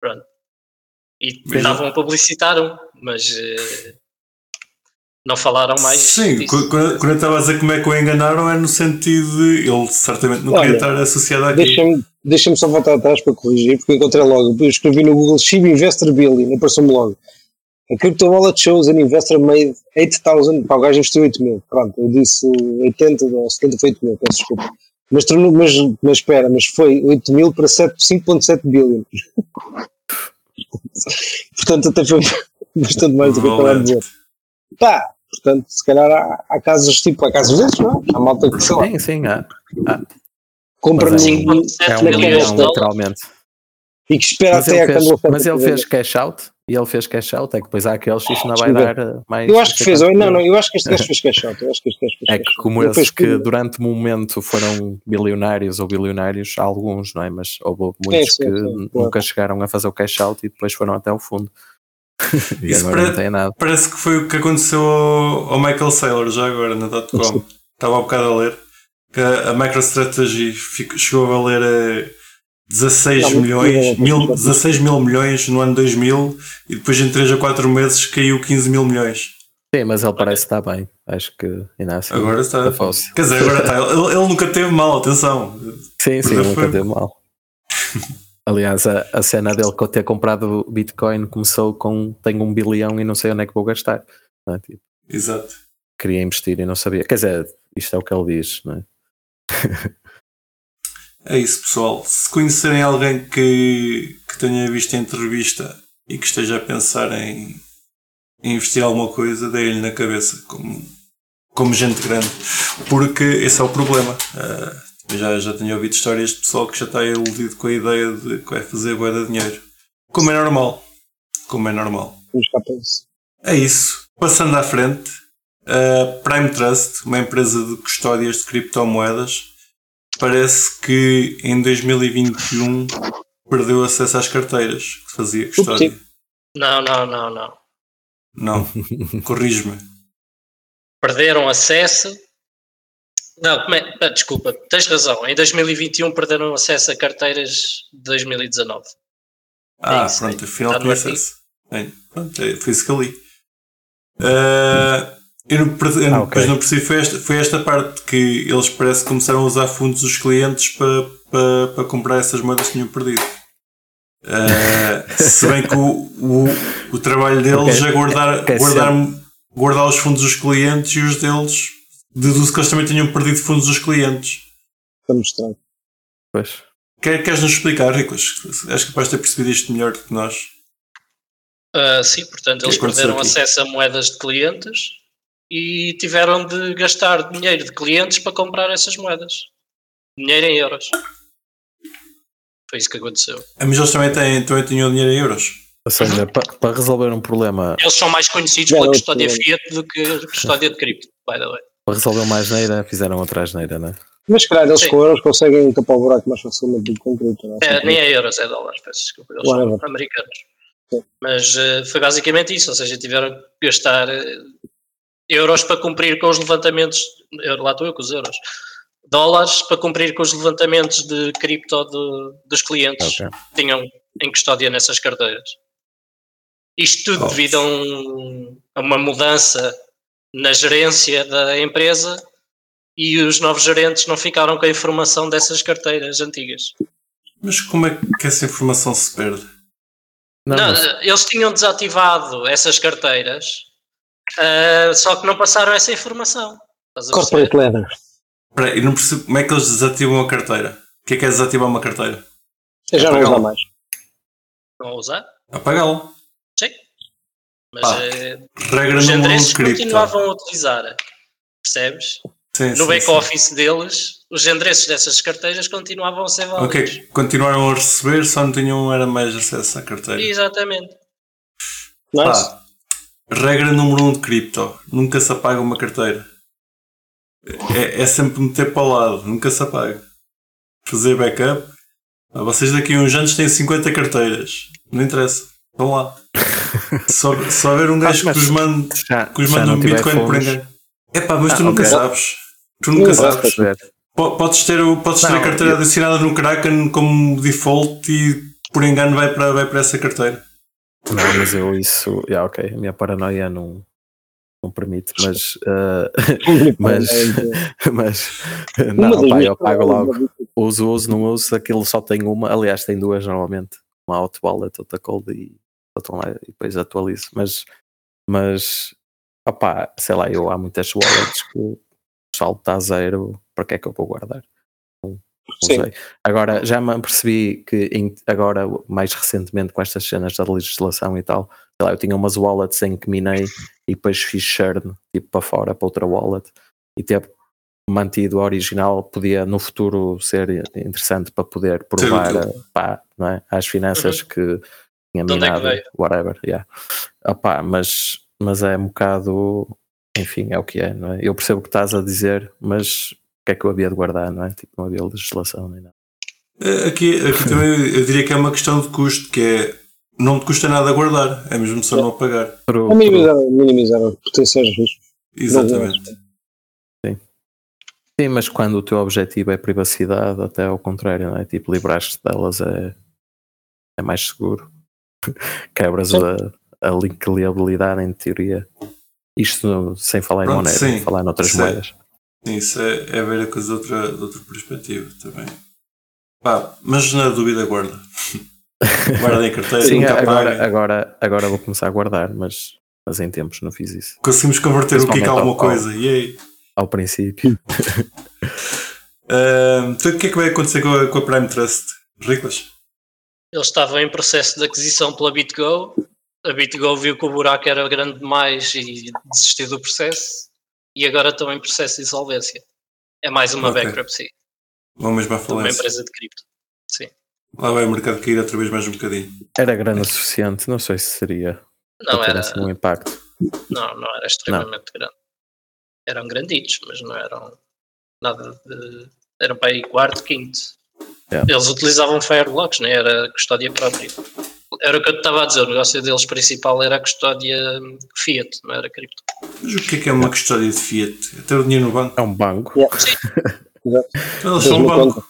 Pronto. E estavam a publicitar um, mas eh, não falaram mais. Sim, disso. quando quando eu estava a dizer como é que o enganaram é no sentido de ele certamente não Olha, queria estar associado àquilo. Deixa-me deixa só voltar atrás para corrigir, porque encontrei logo. Eu escrevi no Google Shiba Investor Billion, apareceu-me logo. A crypto wallet shows an investor made 8,000. Pá, o gajo investiu 8 mil. Pronto, eu disse 80 ou 70 foi 8 mil, peço desculpa. Mas, tornou- mas, mas espera, mas foi 8 mil para 7 5,7 billion. portanto, até foi bastante mais do que eu estava a dizer. Pá, portanto, se calhar há, há casos tipo, há casos desses, não é? Há malta que, sei lá, Sim, sim, há. compra Mas no, é- 5,7 É um milhão, literalmente. e que espera Mas até a fez, mas ele fez cash out e ele fez cash out, é que depois há aqueles que isto não vai dar eh, mais. Eu acho que fez, não, não, eu acho que este gajo fez cash out. Eu acho que este fez É que como esses que durante o momento foram bilionários ou bilionários, há alguns, não é? Mas houve muitos sim, que sim, nunca claro. chegaram a fazer o cash out e depois foram até o fundo. e Isso agora pare- não tem nada. Parece que foi o que aconteceu ao, ao Michael Saylor já agora na .com. Estava há bocado a ler que a, MicroStrategy fico- chegou a valer eh, 16 Não, milhões, não, não, não. mil, 16 mil milhões no ano 2000 e depois em 3 a 4 meses caiu 15 mil milhões. Sim, mas ele parece estar bem. Acho que ainda assim. Agora está. fosse. Quer dizer, agora está. Ele, ele nunca teve mal, atenção. Sim, sim, nunca foi- deu mal. Aliás, a, a cena dele com ter comprado Bitcoin começou com tenho um bilhão e não sei onde é que vou gastar. é? Tipo, Exato. queria investir e não sabia. Quer dizer, isto é o que ele diz, não é? É isso, pessoal. Se conhecerem alguém que, que tenha visto a entrevista e que esteja a pensar em, em investir alguma coisa, deem-lhe na cabeça, como, como gente grande. Porque esse é o problema. Ah, já, já tenho ouvido histórias de pessoal que já está iludido com a ideia de que vai fazer boa de dinheiro. Como é normal. Como é normal. É isso. Passando à frente, a Prime Trust, uma empresa de custódias de criptomoedas, parece que em 2021 perdeu acesso às carteiras que fazia custódia. Não, não, não, não. Não, corrige-me. Perderam acesso. Não, como é? Desculpa, tens razão. Em 2021 perderam acesso a carteiras de 2019. Ah, isso, pronto, é. afinal tinha acesso. Bem, pronto, é, foi isso que eu li. Ah, eu não, eu Ah, não- ok. depois não percebi, foi esta, foi esta parte que eles parece que começaram a usar fundos dos clientes para, para, para comprar essas moedas que tinham perdido. Ah, se bem que o, o, o trabalho deles Ok. é guardar, Ok, guardar, guardar os fundos dos clientes e os deles deduzo que eles também tinham perdido fundos dos clientes. para mostrar. Pois. Quer, queres nos explicar, Riclas? Acho que capaz de ter percebido isto melhor do que nós. Ah, sim, portanto, eles perderam aqui? acesso a moedas de clientes e tiveram de gastar dinheiro de clientes para comprar essas moedas. Dinheiro em euros. Foi isso que aconteceu. Mas eles também, têm, também tinham dinheiro em euros. Ou seja, pa- para resolver um problema, Eles são mais conhecidos pela custódia fiat do que a custódia de cripto, by the way. Para resolver uma asneira, fizeram outra asneira, né? Mas, se calhar, eles Sim. com euros conseguem tapar o buraco mais facilmente do que com cripto. não É, nem é euros, é dólares, peço desculpa, eles Whatever. são americanos. Sim. Mas eh, foi basicamente isso, ou seja, tiveram que gastar eh, euros para cumprir com os levantamentos, eu, lá estou eu com os euros, dólares para cumprir com os levantamentos de cripto de- dos clientes Ok. que tinham em custódia nessas carteiras. Isto tudo Oh. devido a, um- a uma mudança na gerência da empresa e os novos gerentes não ficaram com a informação dessas carteiras antigas. Mas como é que essa informação se perde? Não, Não, mas- eles tinham desativado essas carteiras, ah, só que não passaram essa informação. Corporate Leather. Espera não percebo como é que eles desativam a carteira. O que é que é desativar uma carteira? Eu já não uso mais. Não a usar? Apagá-la. Mas Pá, Regra os número endereços de cripto. continuavam a utilizar. Percebes? Sim, No back-office deles, os endereços dessas carteiras continuavam a ser válidos. Ok, continuaram a receber, só não tinham era mais acesso à carteira. Exatamente. Nice. Pá, regra número um de cripto: nunca se apaga uma carteira. É, é sempre meter para o lado, nunca se apaga. Fazer backup. Pá, vocês daqui a uns anos têm 50 carteiras. Não interessa. Vão lá. Só, só haver um gajo que mas- vos mande, já, que mande não um Bitcoin por engano. É pá, mas tu Ah, nunca ok. sabes. Tu nunca Não, sabes. Podes ter, o- podes ter Não, a carteira eu- adicionada no Kraken como default e por engano vai para, vai para essa carteira. Não, mas eu isso, já ok, a minha paranoia não, não permite, mas, eh, mas, mas Uma não, pá, eu pago logo. Uso, uso, não uso, aquilo só tem uma, aliás, tem duas normalmente, uma wallet, outra cold e só estão lá e depois atualizo, mas, mas, opá, sei lá, eu há muitas wallets que o saldo está a zero, para que é que eu vou guardar? Não, não sei. Agora, já me percebi que em- agora, mais recentemente, com estas cenas da legislação e tal, sei lá, eu tinha umas wallets em que minei e depois fiz churn, tipo para fora, para outra wallet, e ter mantido a original podia no futuro ser interessante para poder provar útil. eh, pá, é? às finanças que tinha De é minado, veio? whatever, yeah. Opá, mas, mas é um bocado, enfim, é o que é, não é? Eu percebo o que estás a dizer, mas o que é que eu havia de guardar, não é? Tipo, não havia legislação nem nada. Eh, Aqui, aqui também eu diria que é uma questão de custo, que é não te custa nada guardar, é mesmo só não apagar. True, minimizar, minimizar potenciais riscos. Exatamente. Sim, mas quando o teu objetivo é privacidade, até ao contrário, não é? Tipo, livrar-te delas é, é mais seguro. Quebras a, a linkabilidade em teoria. Isto sem falar em Pronto, moneda, sim. falar noutras Sim. moedas. Sim, Isso é, é ver a coisa de outra, de outra perspectiva também. Pá, mas na dúvida guarda. guarda em carteira, Sim, nunca agora, agora, agora vou começar a guardar, mas, mas em tempos não fiz isso. Conseguimos converter o a Principalmente alguma ao- coisa. E aí? Ao princípio, então o que é que vai acontecer com a, com a Prime Trust? Riclas? Eles estavam em processo de aquisição pela BitGo. A BitGo viu que o buraco era grande demais e desistiu do processo. E agora estão em processo de insolvência. É mais uma Ok. bankruptcy Vamos mesmo à de uma falência. empresa de cripto. Sim. Lá vai o mercado cair outra vez mais um bocadinho. era grande o suficiente, não sei se seria Não era, assim um impacto. não, não era extremamente grande. Eram granditos, mas não eram nada de. Eram para aí quarto, quinto. Yeah. Eles utilizavam Fireblocks, né? era custódia própria. Era o que eu estava a dizer, o negócio deles principal era a custódia Fiat, não era cripto. Mas o que é que é uma custódia de Fiat? É ter o dinheiro no banco? É um banco. Exato. Então, Eles são um banco.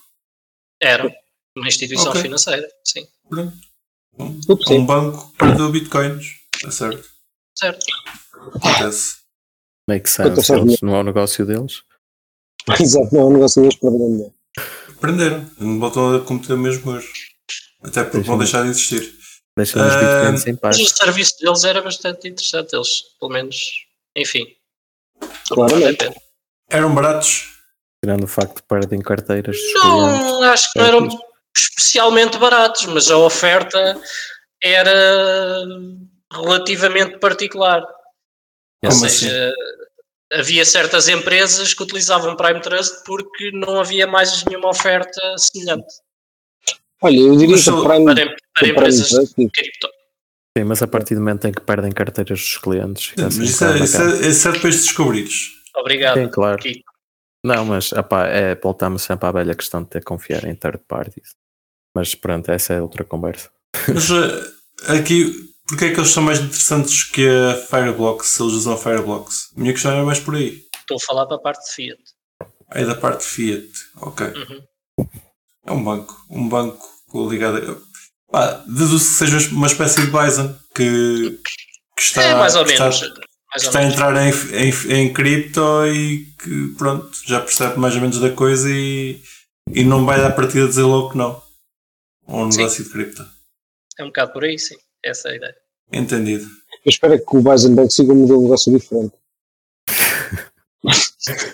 Era uma instituição Ok. financeira, sim. Tudo Um sim. banco perdeu bitcoins. É certo. Certo. Acontece. Make sense. Eles, não é o negócio deles. Exato, não é um negócio deles para vender. Aprenderam. Não voltam a cometer o mesmo erro. Até porque vão deixar de existir. Deixam os Ah, bitcoins em paz. Mas o serviço deles era bastante interessante, eles, pelo menos, enfim. Claramente. Eram baratos. Tirando o facto de perdem carteiras. Não, acho que não eram especialmente baratos, mas a oferta era relativamente particular. Ou Como seja, havia certas empresas que utilizavam Prime Trust porque não havia mais nenhuma oferta semelhante Olha, eu diria Mas que Prime, para, para empresas Trust, de cripto. Sim, mas a partir do momento em que perdem carteiras dos clientes. fica Mas isso é, bocado isso, é, isso é depois de descobrires. Obrigado. Sim, claro. Kiko. Não, mas opá, é, voltamos sempre à velha questão de ter que confiar em third parties. Mas pronto, essa é outra conversa. Mas eh, aqui, porque é que eles são mais interessantes que a Fireblocks, se eles usam Fireblocks? A minha questão era mais por aí. Estou a falar da parte de Fiat. É da parte Fiat. Ok. Uhum. É um banco. Um banco ligado a. Pá, deduzo que seja uma espécie de Bison que, que está, é mais ou menos. está, mais ou está a entrar em, em, em cripto e que pronto, já percebe mais ou menos da coisa e, e não vai dar partida dizer logo que não. Um Sim. negócio de cripto. É um bocado por aí, sim. Essa é a ideia. Entendido. eu espero é que o Bison Bank siga um modelo de negócio diferente.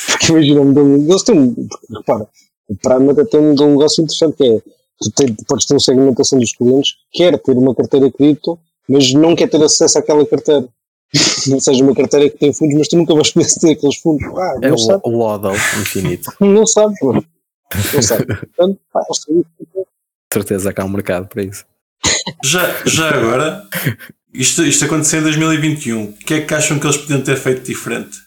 Porque imagina, um modelo, eles têm, um- repara, o Prime até tem um modelo de negócio interessante que é, tu tem, podes ter uma segmentação dos clientes, quer ter uma carteira cripto, mas não quer ter acesso àquela carteira. Ou seja, uma carteira que tem fundos, mas tu nunca vais poder ter aqueles fundos. Ah, É não o, sabe, o Odal infinito. não sabe, pô. Não sabe. Portanto, pá. De certeza que há um mercado para isso. Já, já agora, isto, isto aconteceu em 2021. O que é que acham que eles podiam ter feito diferente?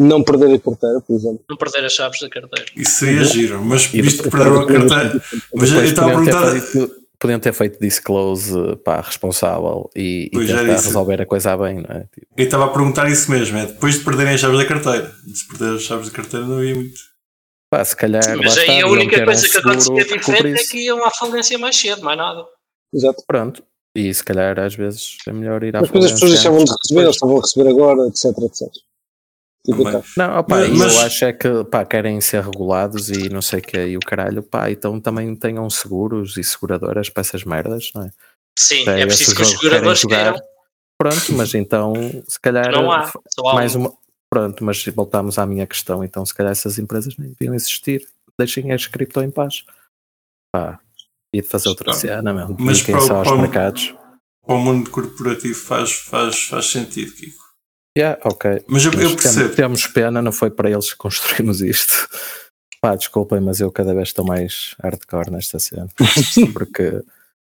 não perder a carteira, por exemplo. Não perder as chaves da carteira. Isso seria giro, mas E visto que perderam a carteira. Mas eu estava a podiam, ter perguntar. feito, podiam ter feito disclose pá, responsável e, e tentar resolver a coisa bem, não é? Tipo, Eu estava a perguntar isso mesmo, é depois de perderem as chaves da carteira. Se perder as chaves da carteira não havia muito. pá, se calhar. Mas aí está, a única ter um coisa que acontecia que diferente é que iam à falência mais cedo, mais nada. Exato. Pronto. E se calhar às vezes é melhor ir à Mas depois as pessoas deixavam de receber, eles estavam a receber agora, etc, etc. Tipo, tá. Não, opá, Mas- mas- eu acho é que pá, querem ser regulados e não sei o que e o caralho, pá, então também tenham seguros e seguradoras para essas merdas, não é? Sim, é preciso que os seguradores jogar, queiram. Pronto, mas então se calhar Não há. Só há mais um. uma. Pronto, mas voltamos à minha questão, então se calhar essas empresas nem deviam existir, deixem as cripto em paz. Pá, e de fazer outra cena, meu. Mas para o- só aos para mercados. Para o mundo corporativo faz, faz, faz sentido, Kiko. Yeah, ok. Mas eu, eu Mas percebo. temos, temos pena, não foi para eles que construímos isto. Pá, desculpem, mas eu cada vez estou mais hardcore nesta cena. Porque,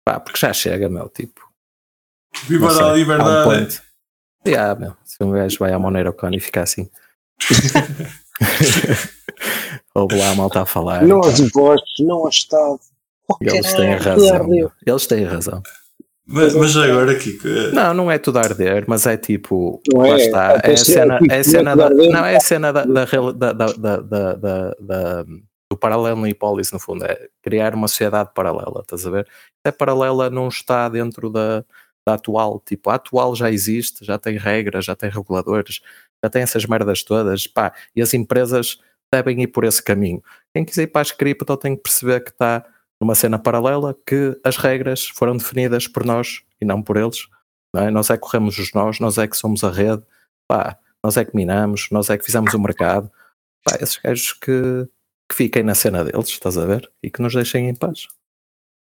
pá, porque já chega, meu, tipo. Viva sei, a há um liberdade! ponto. Yeah, meu, se um gajo vai à Monero Con e fica assim. Ouve lá a malta a falar. Não aos impostos, não ao Estado. Eles caralho, têm razão. Eles têm razão. Mas, mas agora, Kiko, eh, Não, não é tudo a arder, mas é tipo. Não lá é, está. é É a cena, é a cena não é da. a. Não, é a cena da, da, da, da, da, da, da- da- do paralelo e hipólise, no fundo. É criar uma sociedade paralela, estás a ver? É paralela, não está dentro da, da atual. Tipo, a atual já existe, já tem regras, já tem reguladores, já tem essas merdas todas. Pá, e as empresas devem ir por esse caminho. Quem quiser ir para as cripto tem que perceber que está numa cena paralela que as regras foram definidas por nós e não por eles. Não é? Nós é que corremos os nós, nós é que somos a rede, pá, nós é que minamos, nós é que fizemos o mercado. Pá, esses gajos que, que fiquem na cena deles, estás a ver? E que nos deixem em paz.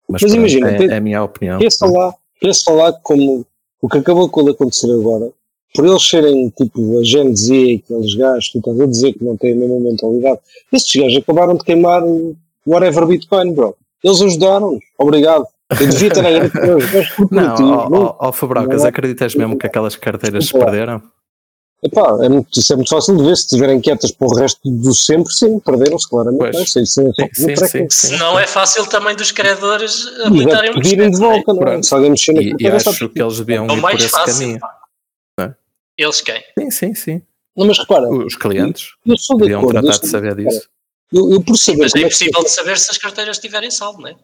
Mas, Mas imagina, é, é a minha opinião. Pensa lá, pensa lá como o que acabou com ele acontecer agora, por eles serem tipo a Gen Z, aqueles gajos, tu estás a dizer que não têm a mesma mentalidade, esses gajos acabaram de queimar o whatever Bitcoin, bro. Eles ajudaram, obrigado. Eu devia ter agradecido Não, corporativos. ó, não, ó, ó Fabrocas, é- acreditas mesmo que aquelas carteiras se perderam? Epá, é muito, isso é muito fácil de ver. Se estiverem quietas para o resto do sempre, sim, perderam-se claramente. Pois. Não, isso é Sim, sim, sim, sim. Se não é fácil também dos credores habilitarem um pedirem de é? volta, não é? Se alguém mexer na E, e acho sabe que eles deviam É o ir por mais esse fácil. caminho. Eles quem? Sim, sim, sim. Não, mas repara, Os clientes eu sou de deviam acordo. tratar de saber disso. Eu, eu por saber Mas é é que- impossível de saber se as carteiras estiverem saldo, não é?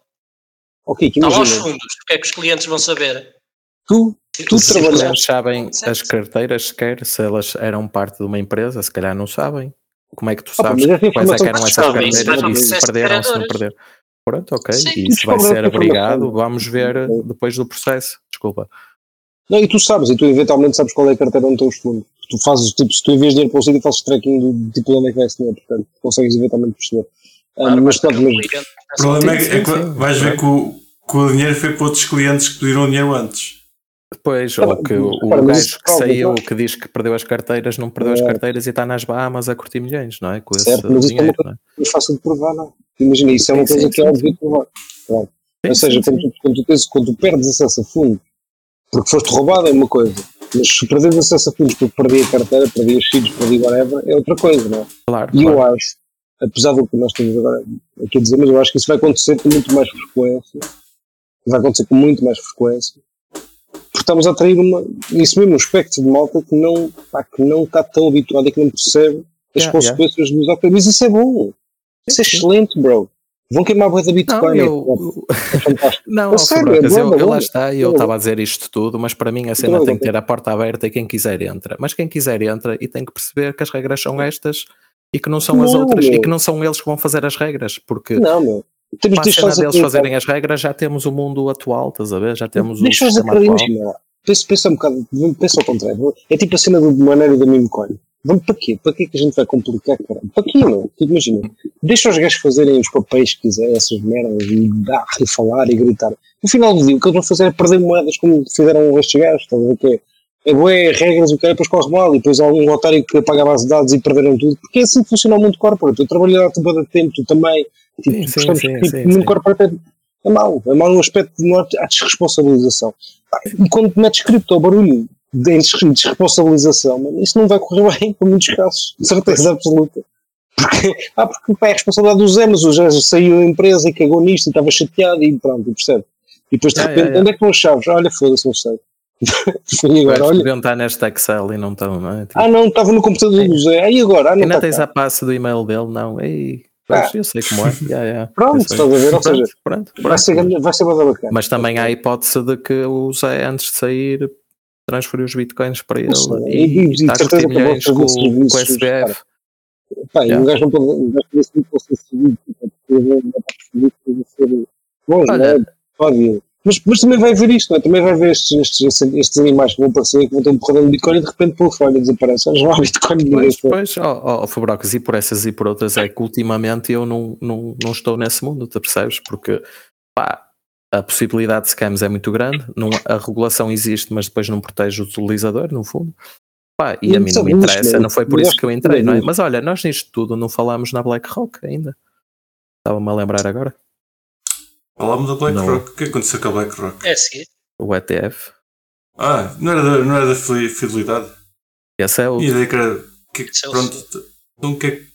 Ok, que Está lá os imagina, fundos. O que é que os clientes vão saber? tu, tu. Eles sabem Certo. as carteiras sequer, se elas eram parte de uma empresa, se calhar não sabem. Como é que tu Ah, sabes mas essa quais é que eram essas carteiras e para se perderam, se não perderam? Pronto, ok. Sim. E isso vai ser abrigado, vamos ver depois do processo. Desculpa. Não, e tu sabes, e tu eventualmente sabes qual é a carteira onde estão os fundos. Tu fazes, tipo, se tu envias dinheiro para o sítio, fazes tracking do tipo de onde é que vai esse dinheiro, portanto, consegues eventualmente perceber. Ah, Claro, mas pronto, mas O problema é, que- é que vais ver que o, que o dinheiro foi para outros clientes que pediram o dinheiro antes. Depois, Ah, ou que o, gajo isso que saiu, claro. que diz que perdeu as carteiras, não perdeu as É. carteiras e está nas Bahamas a curtir milhões, não é? Com esse Certo, mas isso é uma dinheiro, coisa- não é? é fácil de provar, não. Imagina, isso é uma Sim, coisa sim, que é óbvio de provar. Claro. Sim, Ou seja, sim, quando, tu, quando, tu tens, quando tu perdes acesso a fundo, porque foste roubado é uma coisa, mas se perdes acesso a fundos porque perdi a carteira, perdi os filhos, perdi whatever, é outra coisa, não é? Claro, E claro. eu acho, apesar do que nós temos agora aqui a dizer, mas eu acho que isso vai acontecer com muito mais frequência, vai acontecer com muito mais frequência, porque estamos a atrair uma, isso mesmo, um espectro de malta que não, pá, que não está tão habituado e que não percebe as Yeah, consequências dos autores. Mas isso é bom, isso é excelente, bro. Vão queimar a boia da Não, Bitcoin, é- eu, é fantástico. não sério, é eu, eu lá está, eu estava a dizer isto tudo, mas para mim a cena tem que ter a porta aberta e quem quiser entra. Mas quem quiser entra e tem que perceber que as regras são estas e que não são as Não, outras e meu. que não são eles que vão fazer as regras, porque Não, meu. Temos para a cena deles fazerem as regras já temos o mundo atual, estás a ver? Já temos o sistema atual. Pensa, pensa um bocado, pensa ao contrário. É tipo a cena do maneiro da meme coin. Vamos para quê? Para quê que a gente vai complicar, caralho? Para quê, não? Tipo, imagina. Deixa os gajos fazerem os papéis que quiserem, essas merdas, e dar, e falar, e gritar. No final do dia, o que eles vão fazer é perder moedas como fizeram estes gajos, estás a ver que é? É bué, regras, o cara depois corre mal, e depois há um otário que apaga a base de dados e perderam tudo, porque é assim que funciona o mundo corporate. Eu trabalhei lá há tanto tempo, tu também, tipo, Sim, gostamos sim, que, tipo, sim, o mundo corporate é, é mau, é mau no aspecto de não há, há desresponsabilização. E quando metes cripto ao barulho desre- desresponsabilização, mano, isso não vai correr bem, por muitos casos, de certeza absoluta. Porque, ah, porque pá, é a responsabilidade do Zé, mas o Zé saiu da empresa e cagou nisto e estava chateado e pronto, percebe? E depois de Ya, repente, ya, ya. onde é que estão as chaves? Olha, foda-se, não sei. e Mas agora, olha, podiam estar neste Excel e não estão, não é? Tipo, ah não, estava no computador do Zé, aí agora, ah não ainda está tens cá. a passe do e-mail dele? Não, ei, pois, eu sei como é. Ya, ya, Pronto, estás a ver? Ou Pronto, seja, pronto, vai pronto. ser, grande- vai ser bacana. Mas também há a hipótese de que o Zé, antes de sair, transferiu os bitcoins para ele sei, e, e- está a que milhões com, com o SBF. Pá, e Yeah. um gajo não pode, um gajo pode ser seguido, deve ser bom, Olha. não é? Pode. Mas, mas também vai ver isto, não é? Também vai ver estes, estes, estes animais que vão aparecer, que vão ter um porradão de Bitcoin e de repente pelo folha desaparece. Olha, não há Bitcoin. Pois, pois, ó ó, ó, Fabrocas, e por essas e por outras é que ultimamente eu não, não, não estou nesse mundo, tu percebes? Porque pá, a possibilidade de scams é muito grande, não, a regulação existe, mas depois não protege o utilizador, no fundo. Pá, e a Não mim não me interessa, não. não foi por isso que eu entrei, não é? Mas olha, nós nisto tudo não falamos na BlackRock ainda. Estava-me a lembrar agora, Falámos da. BlackRock. O que aconteceu com a BlackRock? É seguir. o ETF. Ah, não era da, não era da fideli- fidelidade? Esse é o. E a ideia que era. Que, é o pronto. Então, é que-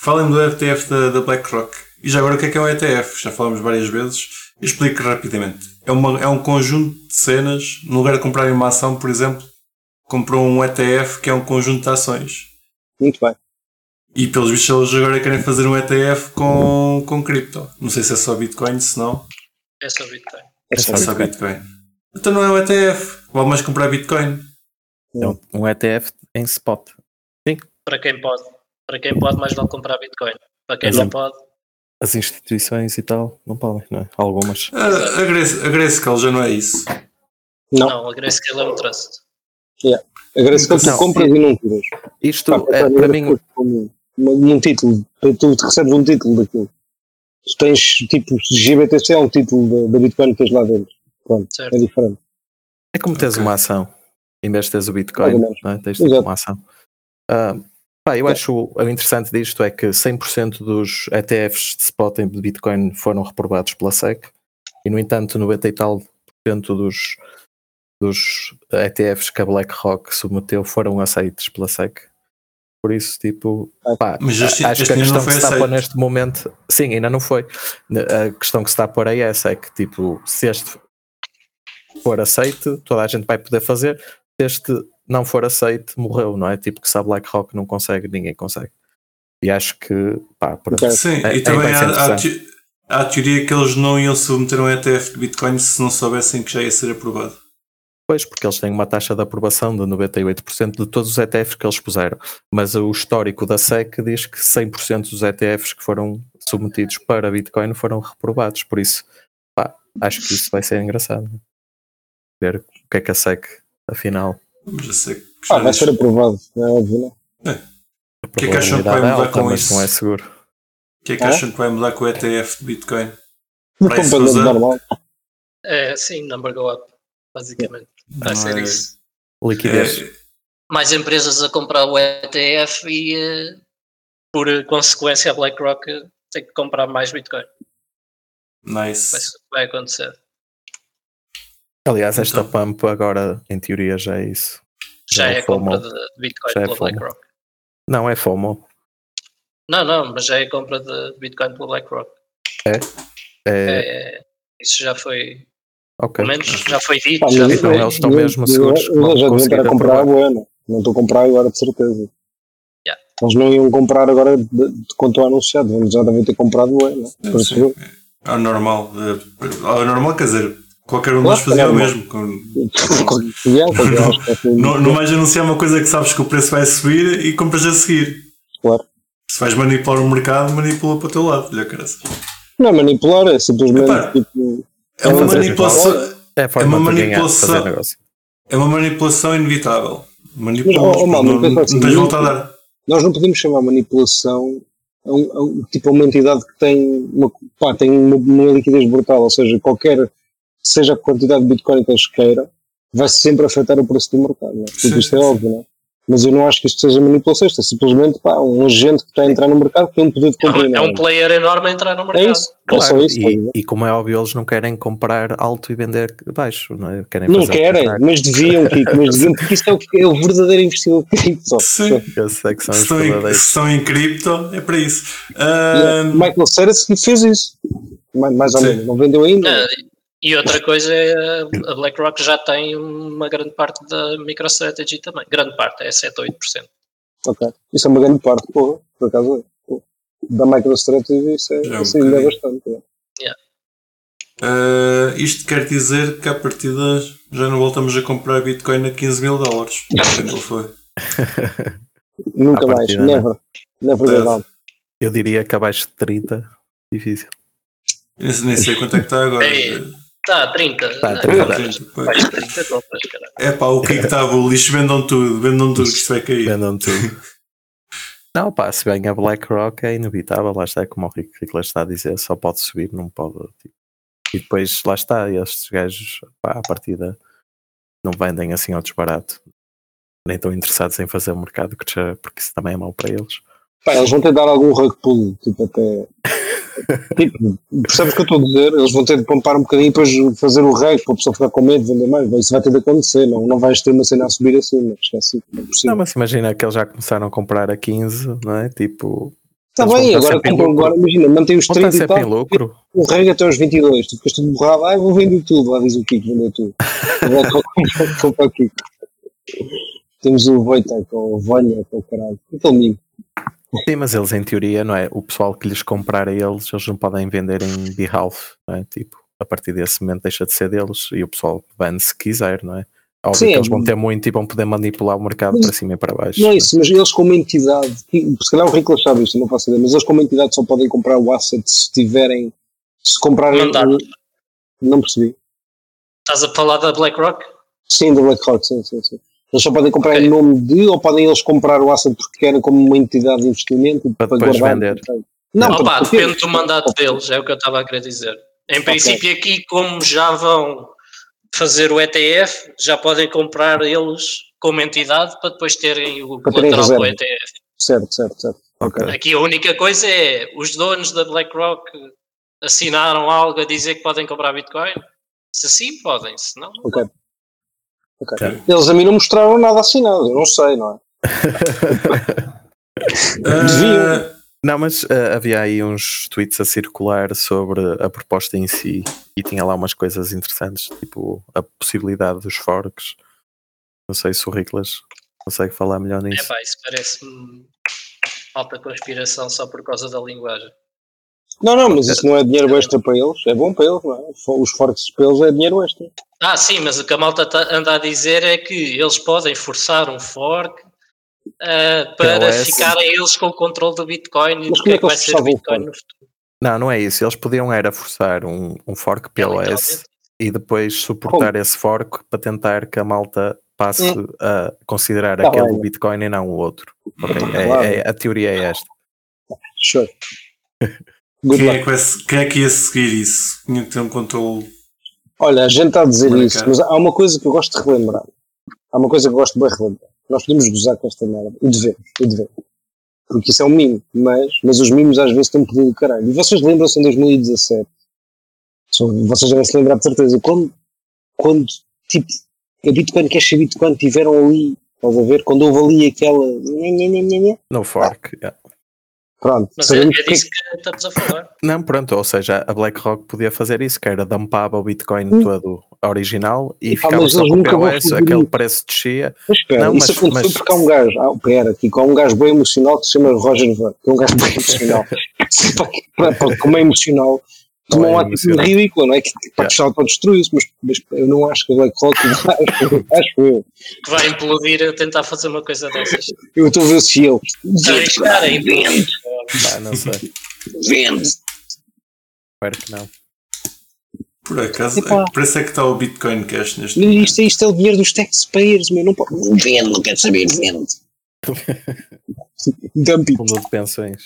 Falem do ETF da, da BlackRock. E já agora o que é que é um ETF? Já falámos várias vezes. Explico rapidamente. É, uma, é um conjunto de cenas. No lugar de comprarem uma ação, por exemplo, comprou um ETF que é um conjunto de ações. Muito bem. E pelos vistos eles agora querem fazer um ETF com, com cripto. Não sei se é só Bitcoin, se não, É só Bitcoin. É É só é só Bitcoin. Então não é um ETF. Vale mais comprar Bitcoin. É um, ETF em spot. Para quem pode. Para quem pode, mais vale comprar Bitcoin. Para quem Mas não é- pode, As instituições e tal, não podem, não é? Algumas. A, a, Grace, a Grayscale já não é isso. Não, não, a Grayscale é um trust. agradeço que tu Não, compras e não tiras. Isto, Pá, é, para mim, como um, um título, tu recebes um título daquilo. Tu tens tipo GBTC é um título da, da Bitcoin que tens lá dentro. Pronto, Certo. é diferente. É como teres Ok. uma ação, em vez de teres o Bitcoin, não é? tens tipo uma ação. Ah, pá, eu acho o, interessante disto é que 100% dos ETFs de spot em Bitcoin foram reprovados pela SEC e, no entanto, 90 e tal por cento dos, dos ETFs que a BlackRock submeteu foram aceitos pela SEC. Por isso, tipo, pá, Mas este- acho este que a questão que se está a pôr neste momento, sim, ainda não foi. A questão que se está a pôr aí é essa: é que, tipo, se este for aceito, toda a gente vai poder fazer. Se este não for aceito, morreu, não é? Tipo, que se a BlackRock não consegue, ninguém consegue. E acho que, pá. Ok. Sim, É- e é- também há, há, te- há a teoria que eles não iam submeter um ETF de Bitcoin se não soubessem que já ia ser aprovado. Pois, porque eles têm uma taxa de aprovação de 98% de todos os ETFs que eles puseram. Mas o histórico da SEC diz que 100% dos ETFs que foram submetidos para Bitcoin foram reprovados. Por isso, pá, acho que isso vai ser engraçado. Ver o que é que a SEC afinal. Mas eu sei que Ah, já vai ser aprovado, é óbvio, não? A que é que acham que vai é mudar alta, com isso? não é seguro. O que é que acham que vai mudar com o ETF de Bitcoin? Goes up. normal. É, sim, number go up, basicamente. Vai Não ser é- isso. Liquidez. É, Mais empresas a comprar o ETF e, eh, por consequência, a BlackRock tem que comprar mais Bitcoin. Nice. vai acontecer. Aliás, esta Então. pump agora, em teoria, já é isso. Já é a FOMO. compra de Bitcoin Já é pela FOMO. BlackRock. Não, é FOMO. Não, não, mas já é a compra de Bitcoin pela BlackRock. É, É, isso já foi, ok. pelo menos já foi dito. Pá, já Então foi- eles estão eu- mesmo eu- seguros Eu vão já devia conseguir estar a comprar a aprovar. Bueno. Não estou a comprar agora, de certeza. Yeah. Eles não iam comprar agora de, de, quando estou anunciado. Eles já devem ter comprado o Sim. É o normal. É normal, quer dizer, qualquer um de nós fazia o normal. mesmo. Com- é assim. Não, não vais anunciar uma coisa que sabes que o preço vai subir e compras a seguir. Claro. Se vais manipular o mercado, manipula para o teu lado. Olha, caraças. Não é manipular, é simplesmente Epá, tipo. É uma fazer manipulação. É É uma manipulação. É uma manipulação inevitável. Manipulas, Mas, oh, oh, não, não, assim, não tens eu- volta a dar. Nós não podemos chamar manipulação a, um, a um- tipo a uma entidade que tem uma, pá, tem uma, uma liquidez brutal, ou seja, qualquer seja a quantidade de Bitcoin que eles queiram, vai sempre afetar o preço do mercado. Não é? Tipo, Sim, isto é sim, óbvio, não é? Mas eu não acho que isto seja manipulação, isto é simplesmente pá, um agente que está a entrar no mercado que tem um poder de É compra um, é um player enorme a entrar no É mercado. isso, é Claro, só isso. e, e como é óbvio, eles não querem comprar alto e vender baixo, não é? Querem Não querem, mas deviam, Kiko, mas deviam, porque isso é o, é o verdadeiro investidor cripto. Sim. Esses é que são Se estão, em, se estão em cripto, é para isso. E Ah, Michael Cera fez isso, mais, mais ou menos, não vendeu ainda. Ah, e outra coisa é a BlackRock já tem uma grande parte da MicroStrategy também. Grande parte, é 7 ou 8%. Ok. Isso é uma grande parte, porra, por acaso é. Da MicroStrategy isso é, Já é um isso ainda é bastante. é. ah, isto quer dizer que à partida já não voltamos a comprar Bitcoin a 15 mil dólares. Ele foi. Nunca mais, partida, never. Never É. down. Eu diria que abaixo de 30, difícil. Nem, nem sei quanto é que está agora. É. Tá, 30. Tá, Não, 30. É mais de 30 compras, caralho. pá, o que é que estava? O lixo vendam tudo, vendam tudo, que isto vai cair. Vendam tudo. Não, pá, se bem a BlackRock é inevitável, lá está, como o Rico Ricola está a dizer, só pode subir, não pode. tipo. E depois, lá está, estes gajos, pá, à partida, não vendem assim ao desbarato. Nem estão interessados em fazer o mercado crescer, porque isso também é mau para eles. Pá, eles vão ter de dar algum rug pull, tipo até. tipo, percebes o que eu estou a dizer? Eles vão ter de pompar um bocadinho e depois fazer o reg para a pessoa ficar com medo de vender mais. Isso vai ter de acontecer, não, não vais ter uma cena a subir assim, esquece. Não é possível. Não, mas imagina que eles já começaram a comprar a 15, não é? Tipo, Está bem, agora compram, agora imagina, mantém os vão estar 30 e tal, lucro. o reg até aos 22, tu ficas tudo borrado, ah, vou vender tudo, lá diz o Kiko, vendeu tudo. Compra- compra o Kiko. Temos o Voita, com o Vânia, com o caralho. Aquele amigo. Sim, mas eles em teoria, não é? O pessoal que lhes comprar a eles, eles não podem vender em behalf, não é? Tipo, a partir desse momento deixa de ser deles e o pessoal vende se quiser, não é? Óbvio Sim, que é- eles vão ter muito e vão poder manipular o mercado Mas- para cima e para baixo. Não é isso, mas eles como entidade, se calhar o Rico sabe isto, não faço ideia, mas eles como entidade só podem comprar o asset se tiverem, se comprarem. Um- Não percebi. Estás a falar da BlackRock? Sim, do BlackRock, sim, sim, sim. Eles só podem comprar Ok. em nome de, ou podem eles comprar o asset porque querem como uma entidade de investimento Para depois vender. Não, Opa, para- depende do mandato deles, é o que eu estava a querer dizer. Em princípio, aqui, como já vão fazer o ETF, já podem comprar eles como entidade para depois terem o Para colateral do. ETF. Certo, certo, certo. Ok. Aqui a única coisa é os donos da BlackRock assinaram algo a dizer que podem comprar Bitcoin. Se sim, podem, se não, não Ok. Ok. Eles a mim não mostraram nada assinado, eu não sei, não é? Ah, Não, mas ah, havia aí uns tweets a circular sobre a proposta em si e tinha lá umas coisas interessantes, tipo a possibilidade dos forks. Não sei se o Riclas consegue falar melhor É nisso. pá, isso parece-me alta conspiração só por causa da linguagem. Não, não, mas isso não é dinheiro extra para eles, é bom para eles, não é? Os fortes para eles é dinheiro extra. Ah, sim, mas o que a malta tá- anda a dizer é que eles podem forçar um fork ah, para POS. ficarem eles com o controle do Bitcoin e Mas do como que é é que vai ser o Bitcoin no futuro. Não, não é isso. Eles podiam era forçar um, um fork É, POS literalmente. e depois suportar esse fork para tentar que a malta passe a considerar Tá aquele Bitcoin e não o outro. Ok, é- Claro. é- a teoria é esta. Sure. Good Quem é, que quem é que ia seguir isso? Tinha que ter um controle. Olha, a gente está a dizer isso, mas há uma coisa que eu gosto de relembrar. Há uma coisa que eu gosto de bem relembrar. Nós podemos gozar com esta merda. E devemos, e devemos. Porque isso é um mimo, mas, mas os mimos às vezes têm um poder do caralho. E vocês lembram-se em 2017? Só- Vocês devem se lembrar de certeza. Quando, quando tipo, a Bitcoin Cash e a Bitcoin tiveram ali, estás a ver? Quando houve ali aquela. No fork. yeah. Pronto, Mas é, é disso que estamos a falar. Não, pronto, ou seja, a BlackRock podia fazer isso, que era dumpava o Bitcoin Hum. todo original e Epá, ficava só com o POS, aquele preço descia. Mas espera, Não, isso mas- aconteceu mas- porque há um gajo, ah, pera, aqui, há um gajo bem emocional que se chama Roger Ver, que é um gajo bem emocional. Como é emocional, Não tomou é uma atitude emocional. ridícula, não é? Que para Yeah. autodestruir-se, mas, mas eu não acho que a BlackRock vai, acho eu. Que vai implodir a tentar fazer uma coisa dessas. Eu estou a ver se eu. Arriscar a implodir. Pá, não sei, Vende! espero que não. Por acaso, Epá. é, parece é que está o Bitcoin Cash neste Mas Isto, é- isto é o dinheiro dos taxpayers, meu. Não pode. Vende, não quero saber, vende. Dump it, Fundo de pensões.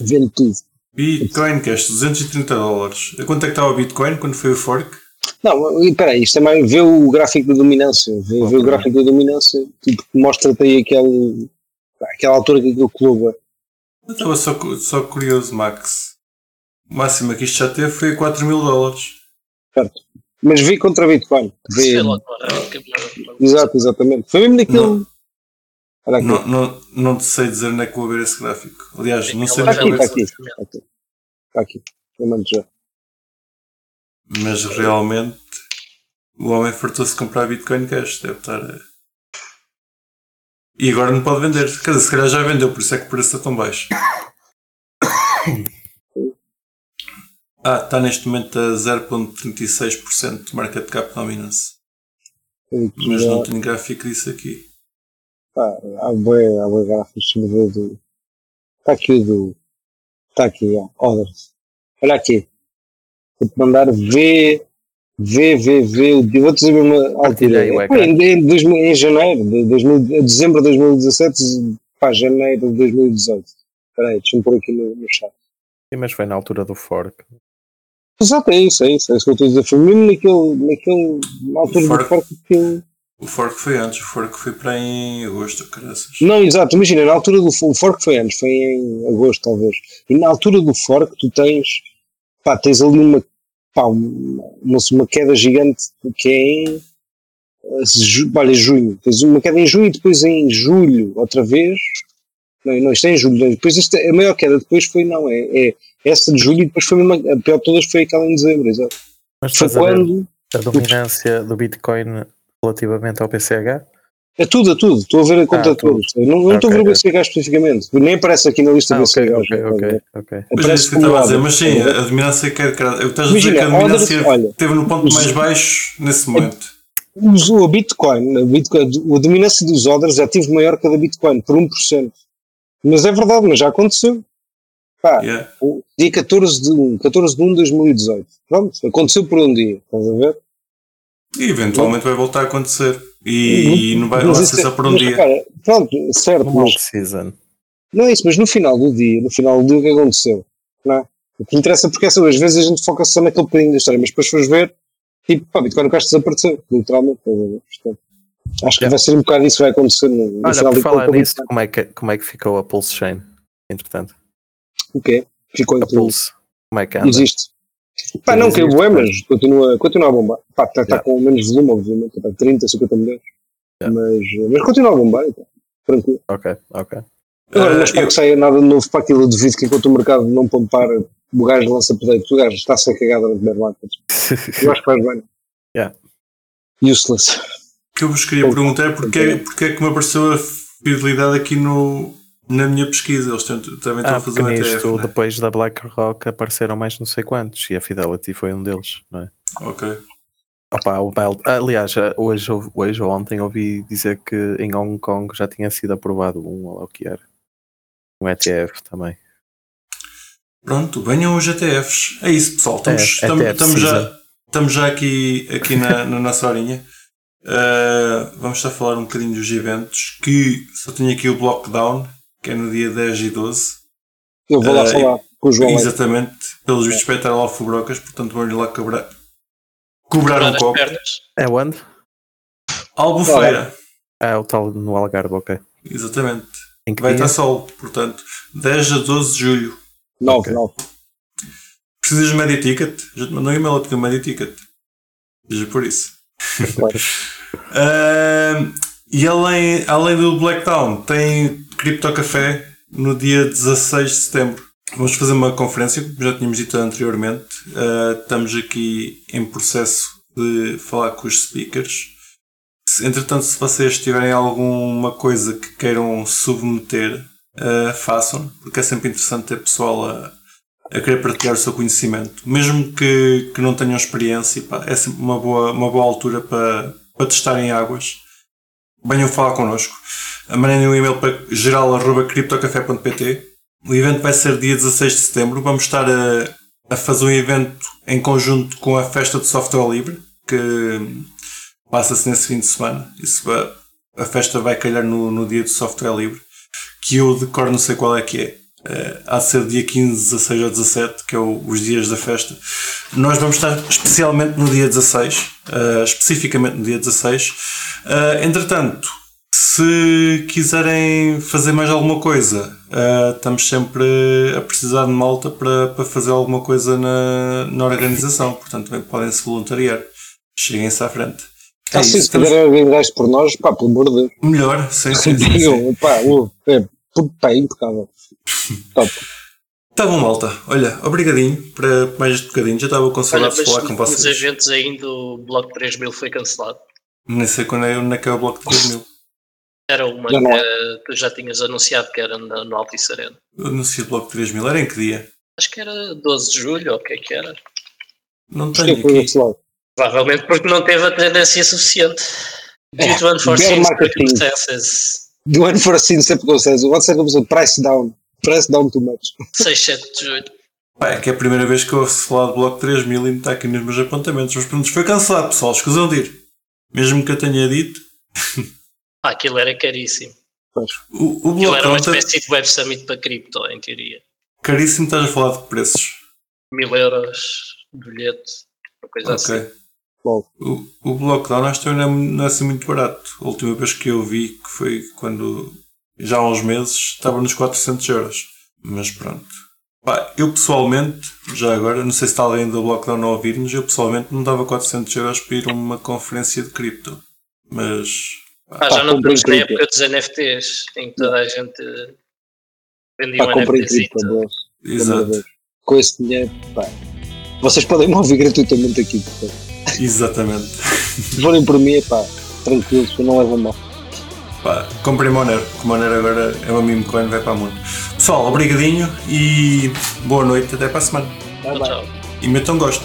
vende tudo. Bitcoin Cash, 230 dólares. A quanto é que estava o Bitcoin quando foi o fork? Não, espera aí, isto também vê o gráfico da dominância, vê, vê o gráfico da dominância, tipo, mostra-te aí aquele, aquela altura que aquilo colou. Eu estava só, só curioso, Max. O máximo que isto já teve foi 4 mil dólares. Certo. Mas vi contra Bitcoin. Vê, Sei lá agora. que- exato, exatamente. Foi mesmo naquele. Não. Olha aqui. Não, não, não te sei dizer onde é que vou ver esse gráfico. Aliás, não sei Está onde é aqui, que está vou ver aqui. Está aqui. Está aqui. Eu mando já. Mas realmente o homem fartou-se de comprar Bitcoin Cash. Deve estar. E agora não pode vender. Quer dizer, se calhar já vendeu, por isso é que o preço está tão baixo. Ah, está neste momento a 0.36% de market cap dominance. Mas não tenho gráfico disso aqui. Pá, há bué, há bué gráficos. Ver do. Está aqui o do. Está aqui, ó. Olha aqui. Vou-te mandar V. V, V, V. o- Vou-te dizer mesmo a altura. É, em, em, 2000 em janeiro, de 2000, de dezembro de 2017, pá, janeiro de 2018. Espera aí, deixa-me pôr aqui no, no chat. Sim, mas foi na altura do fork. Exato, é isso, é isso. É isso que eu estou a dizer. Foi mesmo naquele. naquele na altura Fora- do forte que eu. O fork foi antes, o fork foi para em agosto, caraças. Não, exato, imagina, na altura do o fork foi antes, foi em agosto talvez. E na altura do fork tu tens, pá, tens ali uma, pá, uma, uma, queda gigante que é em, eh, ju, olha, junho. Tens uma queda em junho e depois em julho, outra vez. Não, não, isto é em julho. Depois isto, a maior queda depois foi, não, é, é essa de julho e depois foi mesmo, a pior de todas foi aquela em dezembro, exato. Mas Foi estás a quando, a dominância do Bitcoin relativamente ao PCH? É tudo, é tudo, estou a ver a conta Ah, de todos. Não, não estou a ver o. BCH especificamente, nem aparece aqui na lista Ah, do BCH. ok, ok, ok. Mas é Aparece isso que eu estava a dizer, mas sim, a dominância quer. Eu estás a dizer que a dominância olha, esteve no ponto mais baixo nesse momento. usou a Bitcoin, a Bitcoin, a dominância dos orders já tive maior que a da Bitcoin, por 1%. Mas é verdade, mas já aconteceu. Pá, Yeah. dia 14 de 1, 14 de 1 de 2018. Pronto, aconteceu por um dia, estás a ver? E eventualmente vai voltar a acontecer. E, não vai Mas lá isso ser é- só por um mas dia. repara, pronto, certo, No mas não é isso, mas no final do dia, no final do dia o que aconteceu? Não é? O que interessa porque essa, às vezes a gente foca só naquele bocadinho da história, mas depois fores ver, tipo, pá, Bitcoin Cash desapareceu, literalmente. Portanto, acho que vai ser um bocado isso que vai acontecer no, no Olha, final por do falar dia. nisso, como é, que, como é que ficou a Pulse Chain? Entretanto, O quê? Ficou a em tudo. Pulse, como é que anda? Existe. Pá, não, caiu bué, pá. mas continua, continua a bombar. Pá, está Yeah. com menos volume, obviamente, tá 30, 50 milhões. Yeah. Mas, mas continua a bombar, então. tranquilo. Ok, ok. Agora, Ah, não espero eu- que saia nada de novo para aquilo. Eu duvido que enquanto o mercado não pompar, o gajo lança update. O gajo está-se a cagar durante bear markets. Eu acho que faz bem. Yeah. Useless. O que eu vos queria perguntar é porque, porque é que me apareceu a fidelidade aqui no, na minha pesquisa. Eles tentam- também estão Ah, a fazer um ETF. nisto, né? depois da BlackRock apareceram mais não sei quantos e a Fidelity foi um deles, não é? Ok. Opa, o Belt, aliás, hoje, hoje ou ontem ouvi dizer que em Hong Kong já tinha sido aprovado um, ou o que era. Um ETF também. Pronto, venham os ETFs. É isso, pessoal. Estamos, É, estamos, ETF estamos já, estamos já aqui, aqui na, na nossa horinha. Uh, vamos estar a falar um bocadinho dos eventos. Que só tenho aqui o Blockdown, que é no dia 10 e 12. Eu vou lá Uh, falar com o João. Leite. Exatamente, pelos vistos vai estar lá o Fubrocas, portanto vão-lhe lá cobrar, cobrar um copo. pernas. É onde? Albufeira, Ah, o tal no Algarve, ok. exatamente. Em que Vai dia? estar sol, portanto, 10 a 12 de julho. 9, Ok. 9. Precisas de media ticket? Já te mandou um e-mail a pedir media ticket. Veja por isso. Claro. Ahm, e além, além do Blacktown, tem Crypto Café no dia 16 de setembro. Vamos fazer uma conferência, como já tínhamos dito anteriormente. Ah, estamos aqui em processo de falar com os speakers. Entretanto, se vocês tiverem alguma coisa que queiram submeter, ah, façam, porque é sempre interessante ter pessoal a, a querer partilhar o seu conhecimento. Mesmo que, que não tenham experiência, pá, é sempre uma boa, uma boa altura para, para testarem águas. Venham falar connosco. Mandem um e-mail para geral.criptocafé.pt. O evento vai ser dia 16 de setembro. Vamos estar a, a fazer um evento em conjunto com a festa de software livre, que passa-se nesse fim de semana. Isso vai- a festa vai calhar no, no dia do software livre, que eu de cor não sei qual é que é. Eh, há de ser dia 15, 16 ou 17, que é o- os dias da festa. Nós vamos estar especialmente no dia 16, eh, especificamente no dia 16. Eh, entretanto, se quiserem fazer mais alguma coisa, eh, estamos sempre a precisar de malta para, para fazer alguma coisa na, na organização, portanto também podem se voluntariar. Cheguem-se à frente. É Ah, isso, sim, se estamos- organizar isto por nós, pá, pelo amor de Deus. Melhor, sim, sim, sim, sim. Digam, pá, é, pá, impecável. Top. Tá bom, malta. Olha, obrigadinho para mais este bocadinho. Já estava com saudades de falar com os vocês. eventos ainda, o Bloco 3000 foi cancelado. Nem sei quando é, onde é que é o bloco de 2000. Era uma Já que é. tu já tinhas anunciado que era na- no Altice Arena. Eu anunciei o bloco de 3000. Era em que dia? Acho que era 12 de julho, ou o que é que era? Não tenho aqui. Provavelmente porque não teve a tendência suficiente. É, Due to unforeseen circumstances. Do vocês. What's that comes price down? Price down too much. 6, 7 de julho. É que é a primeira vez que eu ouço falar do bloco 3000 e me está aqui nos meus apontamentos. Mas pronto, foi cancelado, pessoal. Escusam de ir. Mesmo que eu tenha dito, Ah, aquilo era caríssimo. o, o Aquilo era uma espécie de Web Summit para cripto, em teoria. caríssimo. Estás a falar de preços. Mil euros bilhete, uma coisa assim. Ok. Bom, O, o Blockdown acho que não é, não é assim muito barato. A última vez que eu vi, que foi quando, já há uns meses, estava nos 400 euros. Mas pronto. Pá, eu pessoalmente, já agora, não sei se está alguém do Blockdown a ouvir-nos, eu pessoalmente não dava 400 euros para ir a uma conferência de cripto. Mas, Ah, já Pá, não estamos na época dos NFTs, em que toda a gente vendia pá, um comprei NFT. exato. Com esse dinheiro, pá. Vocês podem me ouvir gratuitamente aqui, portanto. exatamente. Se forem por mim, pá, tranquilos, eu não levo a mal. Pá, comprei Monero, que Monero agora é uma meme coin, vai para a mundo. Pessoal, obrigadinho e boa noite, até para a semana. Tá Tchau, tchau. E metam gosto.